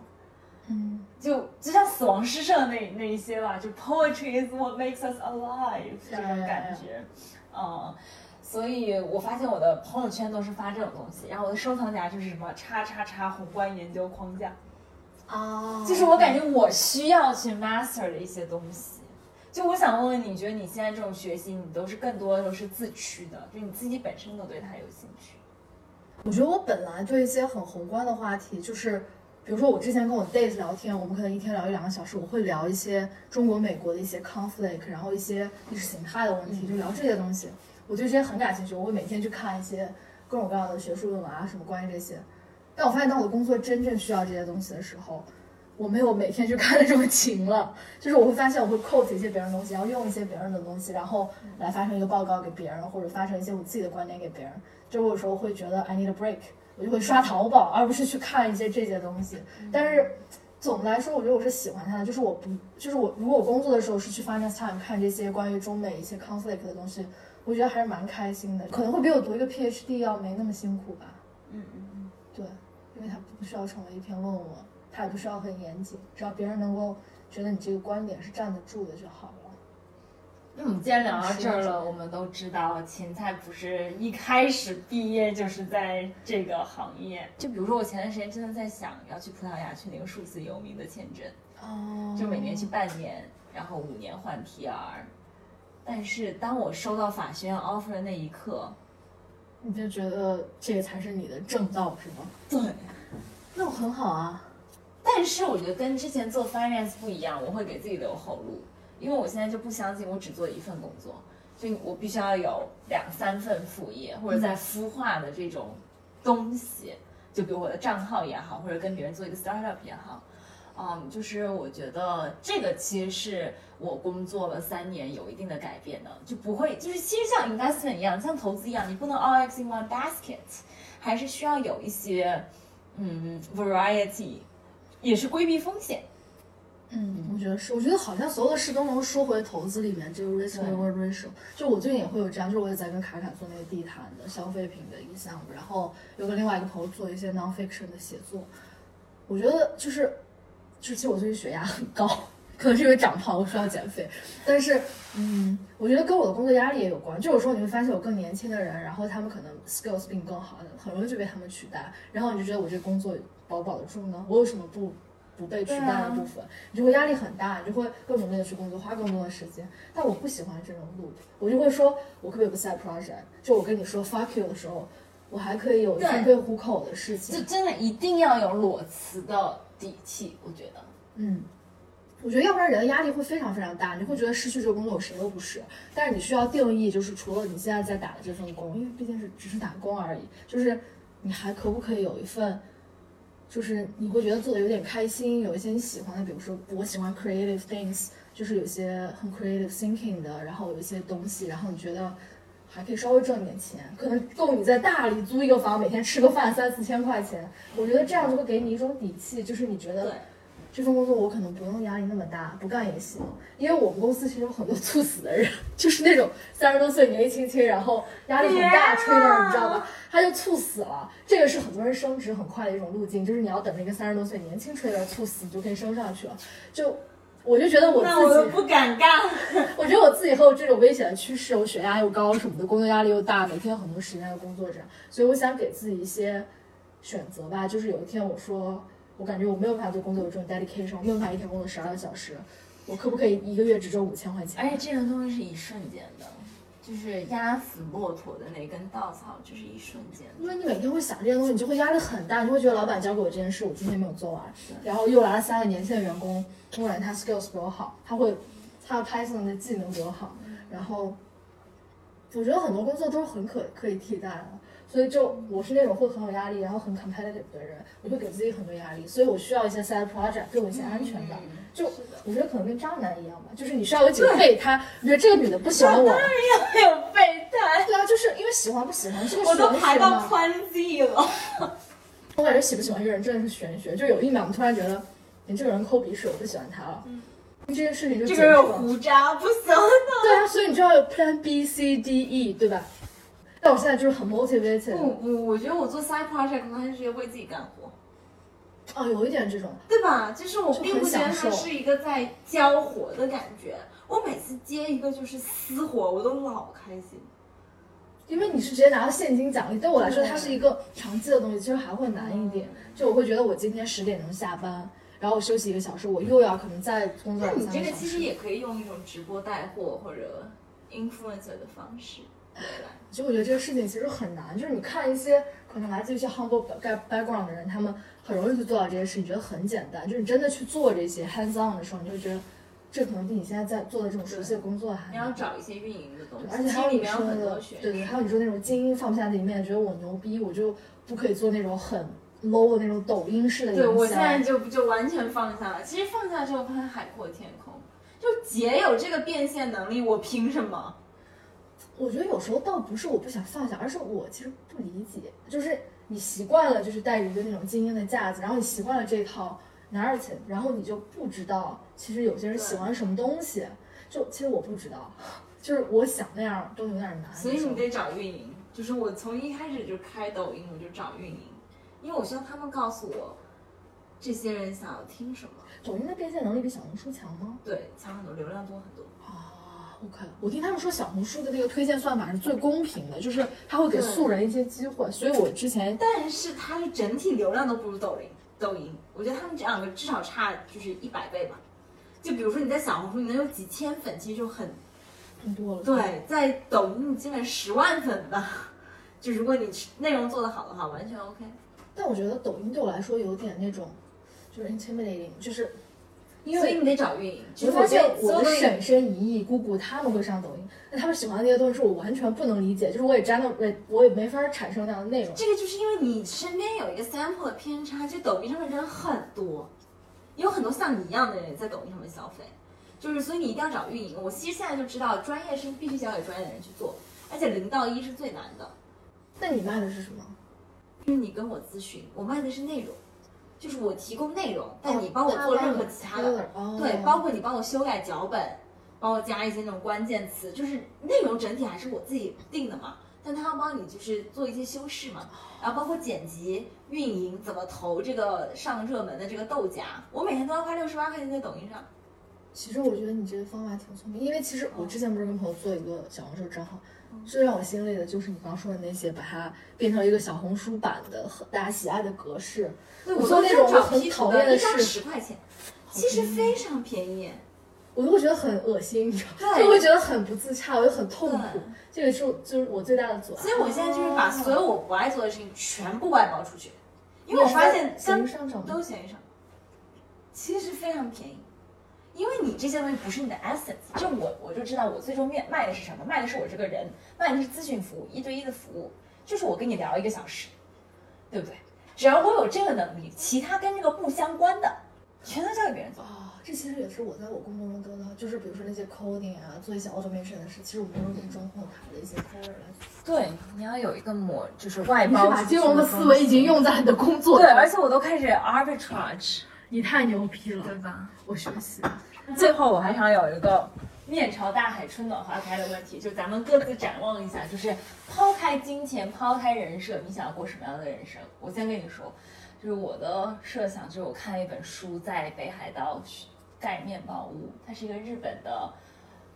嗯，就就像死亡诗社那那一些吧，就 poetry is what makes us alive 这种感觉，嗯，所以我发现我的朋友圈都是发这种东西，然后我的收藏夹就是什么叉叉叉宏观研究框架，啊，就是我感觉我需要去 master 的一些东西。就我想问问你，你觉得你现在这种学习，你都是更多的都是自驱的，就你自己本身都对它有兴趣？我觉得我本来对一些很宏观的话题，就是比如说我之前跟我 date 聊天，我们可能一天聊一两个小时，我会聊一些中国、美国的一些 conflict，然后一些意识形态的问题，就聊这些东西。我对这些很感兴趣，我会每天去看一些各种各样的学术论文啊，什么关于这些。但我发现，当我的工作真正需要这些东西的时候，我没有每天去看的这么勤了。就是我会发现，我会 quote 一些别人的东西，然后用一些别人的东西，然后来发成一个报告给别人，或者发成一些我自己的观点给别人。就我有时候会觉得 I need a break，我就会刷淘宝，而不是去看一些这些东西。但是总的来说，我觉得我是喜欢它的，就是我不，就是我如果我工作的时候是去 Finance Time 看这些关于中美一些 conflict 的东西，我觉得还是蛮开心的，可能会比我读一个 PhD 要没那么辛苦吧。嗯嗯嗯。对，因为它不需要成为一篇论文，它也不需要很严谨，只要别人能够觉得你这个观点是站得住的就好了。那我们既然聊到这儿了，我们都知道芹菜不是一开始毕业就是在这个行业。就比如说我前段时间真的在想要去葡萄牙去那个数字游民的签证，哦就每年去半年，然后五年换 PR。但是当我收到法学院 offer 的那一刻，你就觉得这个才是你的正道是吗？对，那我很好啊。但是我觉得跟之前做 finance 不一样，我会给自己留后路，因为我现在就不相信我只做一份工作，就我必须要有两三份副业，或者在孵化的这种东西，就比如我的账号也好，或者跟别人做一个 startup 也好。嗯，就是我觉得这个其实是我工作了三年有一定的改变的，就不会就是其实像 investment 一样，像投资一样，你不能 all eggs in one basket，还是需要有一些嗯 variety，也是规避风险。嗯，我觉得是，我觉得好像所有的事都能说回投资里面这个 risk 对 reward ratio。就我最近也会有这样，就是我也在跟卡卡做那个地毯的消费品的一个项目，然后又跟另外一个朋友做一些 non-fiction 的写作。我觉得就是，就其实我最近血压很高，可能是因为长胖，我需要减肥。但是，嗯，我觉得跟我的工作压力也有关。就有时候你会发现有更年轻的人，然后他们可能 skills 比你更好，很容易就被他们取代，然后你就觉得我这工作保不保得住呢？我有什么不不被取代的部分？你就会压力很大，你就会更努力的去工作，花更多的时间。但我不喜欢这种 loop，我就会说，我可不可以有个 side project？就我跟你说 fuck you 的时候，我还可以有一对以糊口的事情就。真的一定要有裸辞的底气，我觉得。嗯，我觉得要不然人的压力会非常非常大，你会觉得失去这个工作我谁都不是。但是你需要定义，就是除了你现在在打的这份工，因为毕竟是只是打工而已，就是你还可不可以有一份，就是你会觉得做的有点开心，有一些你喜欢的，比如说我喜欢 creative things，就是有些很 creative thinking 的，然后有一些东西，然后你觉得。还可以稍微挣点钱，可能够你在大理租一个房，每天吃个饭三四千块钱。我觉得这样就会给你一种底气，就是你觉得，这份工作我可能不用压力那么大，不干也行。因为我们公司其实有很多猝死的人，就是那种三十多岁年纪轻轻，然后压力很大，吹的你知道吧？他就猝死了。这个是很多人升职很快的一种路径，就是你要等那个三十多岁年轻吹的猝死，你就可以升上去了。就我就觉得我自己，都不敢干。我觉得我自己会有这种危险的趋势，我血压又高什么的，工作压力又大，每天很多时间在工作这样，所以我想给自己一些选择吧，就是有一天我说，我感觉我没有办法对工作有这种 dedication，我没有办法一天工作十二个小时，我可不可以一个月只挣五千块钱？而且这种东西是一瞬间的，就是压死骆驼的那根稻草，就是一瞬间。因为你每天会想这些东西，你就会压力很大，你就会觉得老板交给我这件事，我今天没有做完，然后又来了三个年轻的员工，我感觉他 skills 比我好，他会他的 Python 的技能比我好，然后我觉得很多工作都是很可可以替代的，所以就我是那种会很有压力，然后很 competitive 的人，我会给自己很多压力，所以我需要一些 side project 给我一些安全感。就我觉得可能跟渣男一样吧，就是你需要有几个备胎，你觉得这个女的不喜欢我，当然要有备胎，对啊，就是因为喜欢不喜欢这个我都排到学嘛。Plan Z 了。我感觉喜不喜欢一个人真的是玄学，就有一秒我突然觉得你这个人抠鼻屎，我不喜欢他了，这件事情就这个人。胡渣，不行的。对啊，所以你就要有 Plan B、C、D、E，对吧？但我现在就是很 motivated，不不，我觉得我做 side project 可能是为自己干活，啊，有一点这种，对吧？就是我并不觉得它是一个在交活的感觉。我每次接一个就是私活，我都老开心。因为你是直接拿到现金奖励，对我来说它是一个长期的东西，其实还会难一点。就我会觉得我今天十点钟下班，然后我休息一个小时，我又要可能再工作那你两三个小时。这个其实也可以用一种直播带货或者 influencer 的方式回来。其实我觉得这个事情其实很难，就是你看一些可能来自于一些 humble back- background 的人，他们很容易就做到这些事，你觉得很简单。就是你真的去做这些 hands on 的时候，你就觉得这可能比你现在在做的这种熟悉的工作还你要。找一些运营的东西，而且还有你说的很多学，对对，还有你说那种精英放不下的一面，觉得我牛逼，我就不可以做那种很 low 的那种抖音式的营销。对我现在就就完全放下了。其实放下之后，发现海阔天空。就姐有这个变现能力，我凭什么？我觉得有时候倒不是我不想放下，而是我其实不理解，就是你习惯了就是带着一个那种精英的架子，然后你习惯了这套 narrative，然后你就不知道其实有些人喜欢什么东西，就其实我不知道，就是我想那样都有点难。所以你得找运营。就是我从一开始就开抖音，我就找运营，因为我希望他们告诉我这些人想要听什么。抖音的变现能力比小红书强吗？对，强很多，流量多很多。啊，OK，我听他们说小红书的那个推荐算法是最公平的，就是它会给素人一些机会，所以我之前但是它的整体流量都不如抖音。抖音，我觉得他们这两个至少差就是一百倍吧。就比如说你在小红书你能有几千粉，其实就很很多了。对，在抖音你基本十万粉吧。就如果你内容做得好的话，完全 OK。但我觉得抖音对我来说有点那种，就是 intimidating，就是因为所以你得找运营。我发现我的婶婶、姨姨、姑姑他们会上抖音，那 他们喜欢的那些东西是我完全不能理解，就是我也真的我我也没法产生那样的内容。这个就是因为你身边有一个 sample 的偏差，就抖音上面人很多，有很多像你一样的人在抖音上面消费，就是所以你一定要找运营。我其实现在就知道，专业是必须交给专业的人去做，而且零到一是最难的。那你卖的是什么？就是你跟我咨询，我卖的是内容，就是我提供内容，但你帮我做任何其他的，哦、对，包括你帮我修改脚本，帮我加一些那种关键词，就是内容整体还是我自己定的嘛，但他要帮你就是做一些修饰嘛，然后包括剪辑、运营怎么投这个上热门的这个豆荚，我每天都要花六十八块钱在抖音上。其实我觉得你这个方法挺聪明，因为其实我之前不是跟朋友做一个小红书账号，最让我心累的就是你刚说的那些，把它变成一个小红书版的大家喜爱的格式。对，我做那种找很讨厌的，事，十块钱，其实非常便宜。我都会觉得很恶心，你知道吗？就会觉得很不自洽，我就很痛苦。这个是就是我最大的阻碍。所以我现在就是把所有我不爱做的事情全部外包出去，因因为我发现闲跟鱼上找吗都闲鱼上，其实非常便宜，因为你这些东西不是你的 essence，就我我就知道我最终面卖的是什么，卖的是我这个人，卖的是咨询服务，一对一的服务，就是我跟你聊一个小时，对不对？只要我有这个能力，其他跟这个不相关的，全都交给别人做。啊，这其实也是我在我工作中得到，就是比如说那些 coding 啊，做一些 automation 的事，其实我没有用中后台的一些 c o 来做。对，你要有一个模，就是外你是把金融的思维已经用在你的工作对，而且我都开始 arbitrage。你太牛逼了，对吧？我学习。最后我还想有一个面朝大海春暖花开的问题，就咱们各自展望一下，就是抛开金钱，抛开人设，你想要过什么样的人生？我先跟你说，就是我的设想，就是我看了一本书，在北海道盖面包屋，他是一个日本的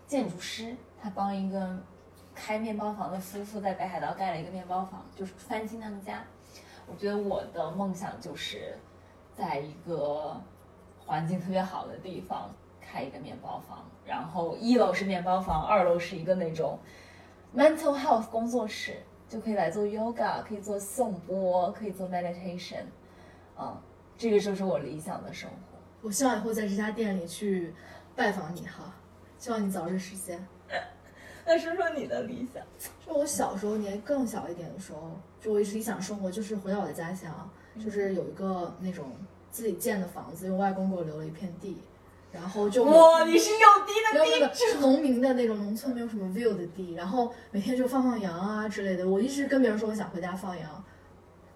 建筑师，他帮一个开面包房的夫妇在北海道盖了一个面包房，就是翻新他们家。我觉得我的梦想就是在一个环境特别好的地方开一个面包房，然后一楼是面包房，二楼是一个那种 mental health 工作室，就可以来做 yoga，可以做颂钵，可以做 meditation，嗯，这个就是我理想的生活。我希望以后在这家店里去拜访你哈，希望你早日实现。那说说你的理想。就我小时候年更小一点的时候，就我一直理想生活就是回到我的家乡，就是有一个那种自己建的房子，用外公给我留了一片地，然后就哇，你是有地的地主。是农民的那种农村没有什么 view 的地，然后每天就放放羊啊之类的。我一直跟别人说我想回家放羊，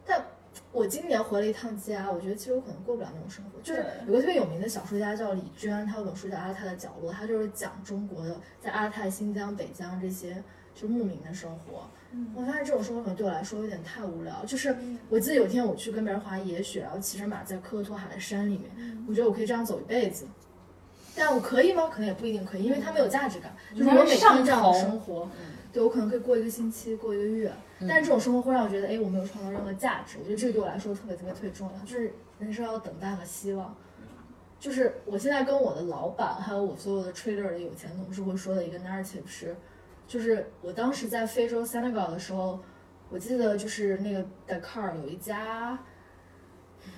但我今年回了一趟家，我觉得其实我可能过不了那种生活。就是有个特别有名的小说家叫李娟，她有本书叫《阿勒泰的角落》，她就是讲中国的在阿勒泰、新疆、北疆这些就牧民的生活。我发现这种生活可能对我来说有点太无聊。就是我记得有一天我去跟别人滑野雪，然后骑着马在科克托海的山里面，我觉得我可以这样走一辈子。但我可以吗？可能也不一定可以，因为它没有价值感。就是我每天这样的生活，对我可能可以过一个星期，过一个月，但是这种生活会让我觉得，哎，我没有创造任何价值。我觉得这个对我来说特别特别特别重要，就是人生要等待和希望。就是我现在跟我的老板，还有我所有的 trader 的有钱同事会说的一个 narrative 是，就是我当时在非洲 Senegal 的时候，我记得就是那个 Dakar 有一家，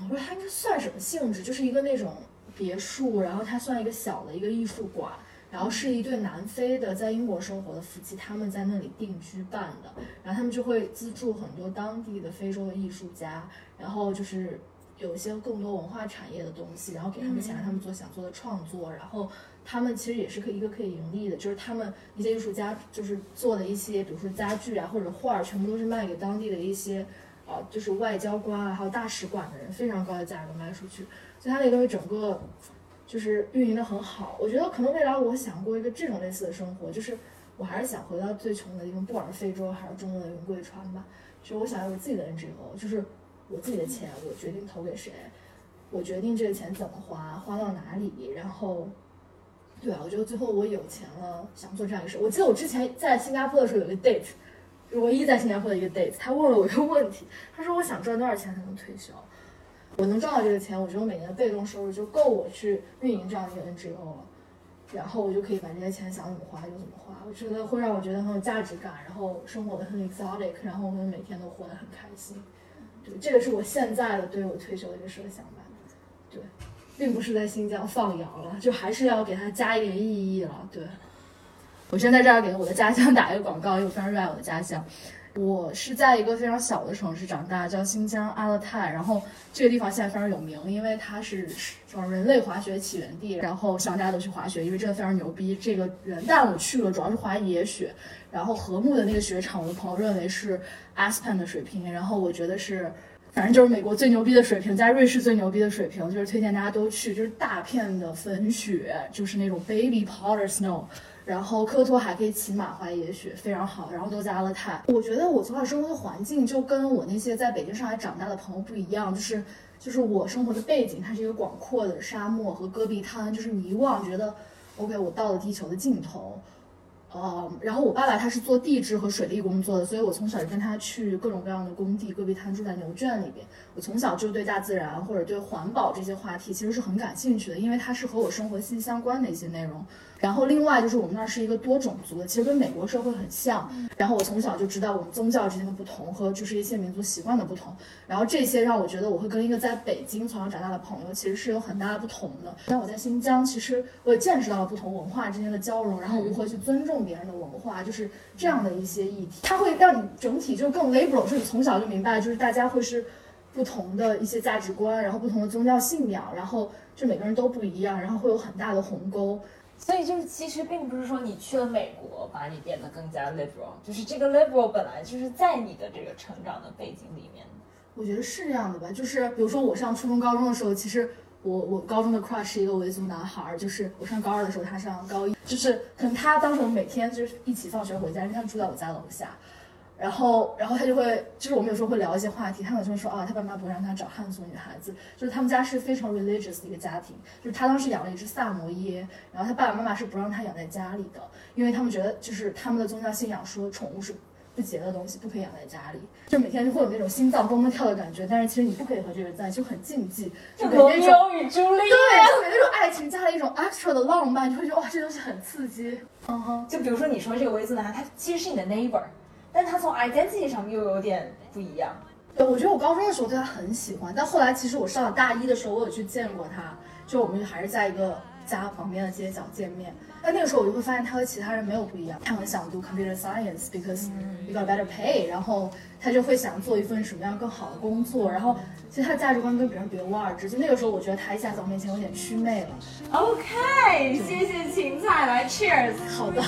我不知道它应该算什么性质，就是一个那种别墅，然后它算一个小的一个艺术馆，然后是一对南非的在英国生活的夫妻，他们在那里定居办的，然后他们就会资助很多当地的非洲的艺术家，然后就是有一些更多文化产业的东西，然后给他们钱让他们做想做的创作，然后他们其实也是可以一个可以盈利的，就是他们一些艺术家就是做的一些，比如说家具啊或者画儿，全部都是卖给当地的一些。啊，就是外交官啊，还有大使馆的人，非常高的价格卖出去，所以他那个东西整个就是运营的很好。我觉得可能未来我想过一个这种类似的生活，就是我还是想回到最穷的地方，不管是非洲还是中国的云贵川吧，就我想有自己的 NGO，就是我自己的钱，我决定投给谁，我决定这个钱怎么花，花到哪里，然后。对啊，我觉得最后我有钱了，想做这样一个事。我记得我之前在新加坡的时候有一个 date，唯一在新加坡的一个 date，他问了我一个问题，他说我想赚多少钱才能退休？我能赚到这个钱，我觉得我每年的被动收入就够我去运营这样一个 NGO 了。然后我就可以把这些钱想怎么花就怎么花，我觉得会让我觉得很有价值感，然后生活的很 exotic，然后我们每天都活得很开心。对，这个是我现在的对我退休的一个设想吧。对，并不是在新疆放羊了，就还是要给它加一点意义了。对，我先在这儿给我的家乡打一个广告，因为我非常热爱我的家乡。我是在一个非常小的城市长大，叫新疆阿勒泰。然后这个地方现在非常有名，因为它是叫人类滑雪起源地。然后希望大家都去滑雪，因为真的非常牛逼。这个人带我去了，主要是滑野雪。然后禾木的那个雪场，我的朋友认为是 Aspen 的水平，然后我觉得是，反正就是美国最牛逼的水平，在瑞士最牛逼的水平，就是推荐大家都去，就是大片的粉雪，就是那种 baby powder snow。然后科托还可以骑马滑野雪，非常好。然后都在阿勒泰，我觉得我从小生活的环境就跟我那些在北京、上海长大的朋友不一样，就是就是我生活的背景，它是一个广阔的沙漠和戈壁滩，就是你一望觉得，OK，我到了地球的尽头。呃，然后我爸爸他是做地质和水利工作的，所以我从小就跟他去各种各样的工地、戈壁滩，住在牛圈里边。我从小就对大自然或者对环保这些话题其实是很感兴趣的，因为它是和我生活息息相关的一些内容。然后另外就是我们那儿是一个多种族的，其实跟美国社会很像。然后我从小就知道我们宗教之间的不同和就是一些民族习惯的不同。然后这些让我觉得我会跟一个在北京从小长大的朋友其实是有很大的不同的。但我在新疆，其实我也见识到了不同文化之间的交融，然后如何去尊重别人的文化，就是这样的一些议题，它会让你整体就更 liberal，就是你从小就明白，就是大家会是不同的一些价值观，然后不同的宗教信仰，然后就每个人都不一样，然后会有很大的鸿沟。所以就是其实并不是说你去了美国把你变得更加 liberal，就是这个 liberal 本来就是在你的这个成长的背景里面。我觉得是这样的吧，就是比如说我上初中、高中的时候，其实我我高中的 crush 是一个维族男孩，就是我上高二的时候，他上高一，就是可能他当时我们每天就是一起放学回家，因为他住在我家楼下。然后，然后他就会，就是我们有时候会聊一些话题。他有时候说啊，他爸妈不会让他找汉族女孩子，就是他们家是非常 religious 的一个家庭。就是他当时养了一只萨摩耶，然后他爸爸妈妈是不让他养在家里的，因为他们觉得就是他们的宗教信仰说宠物是不洁的东西，不可以养在家里。就每天就会有那种心脏蹦蹦跳的感觉，但是其实你不可以和这个人在，就很禁忌。就那种密欧与朱丽对，叶。就给那种爱情加了一种 extra 的浪漫，就会觉得哇，这东西很刺激。嗯哼。就比如说你说这个维兹男孩，他其实是你的 neighbor，但他从 identity 上面又有点不一样。对，我觉得我高中的时候对他很喜欢，但后来其实我上了大一的时候，我有去见过他，就我们还是在一个家旁边的街角见面。但那个时候我就会发现他和其他人没有不一样，他很想读 computer science because you got better pay，然后他就会想做一份什么样更好的工作，然后其实他的价值观跟别人别无二致。就那个时候，我觉得他一下在我面前有点祛魅了。OK，谢谢芹菜，来 Cheers。好的。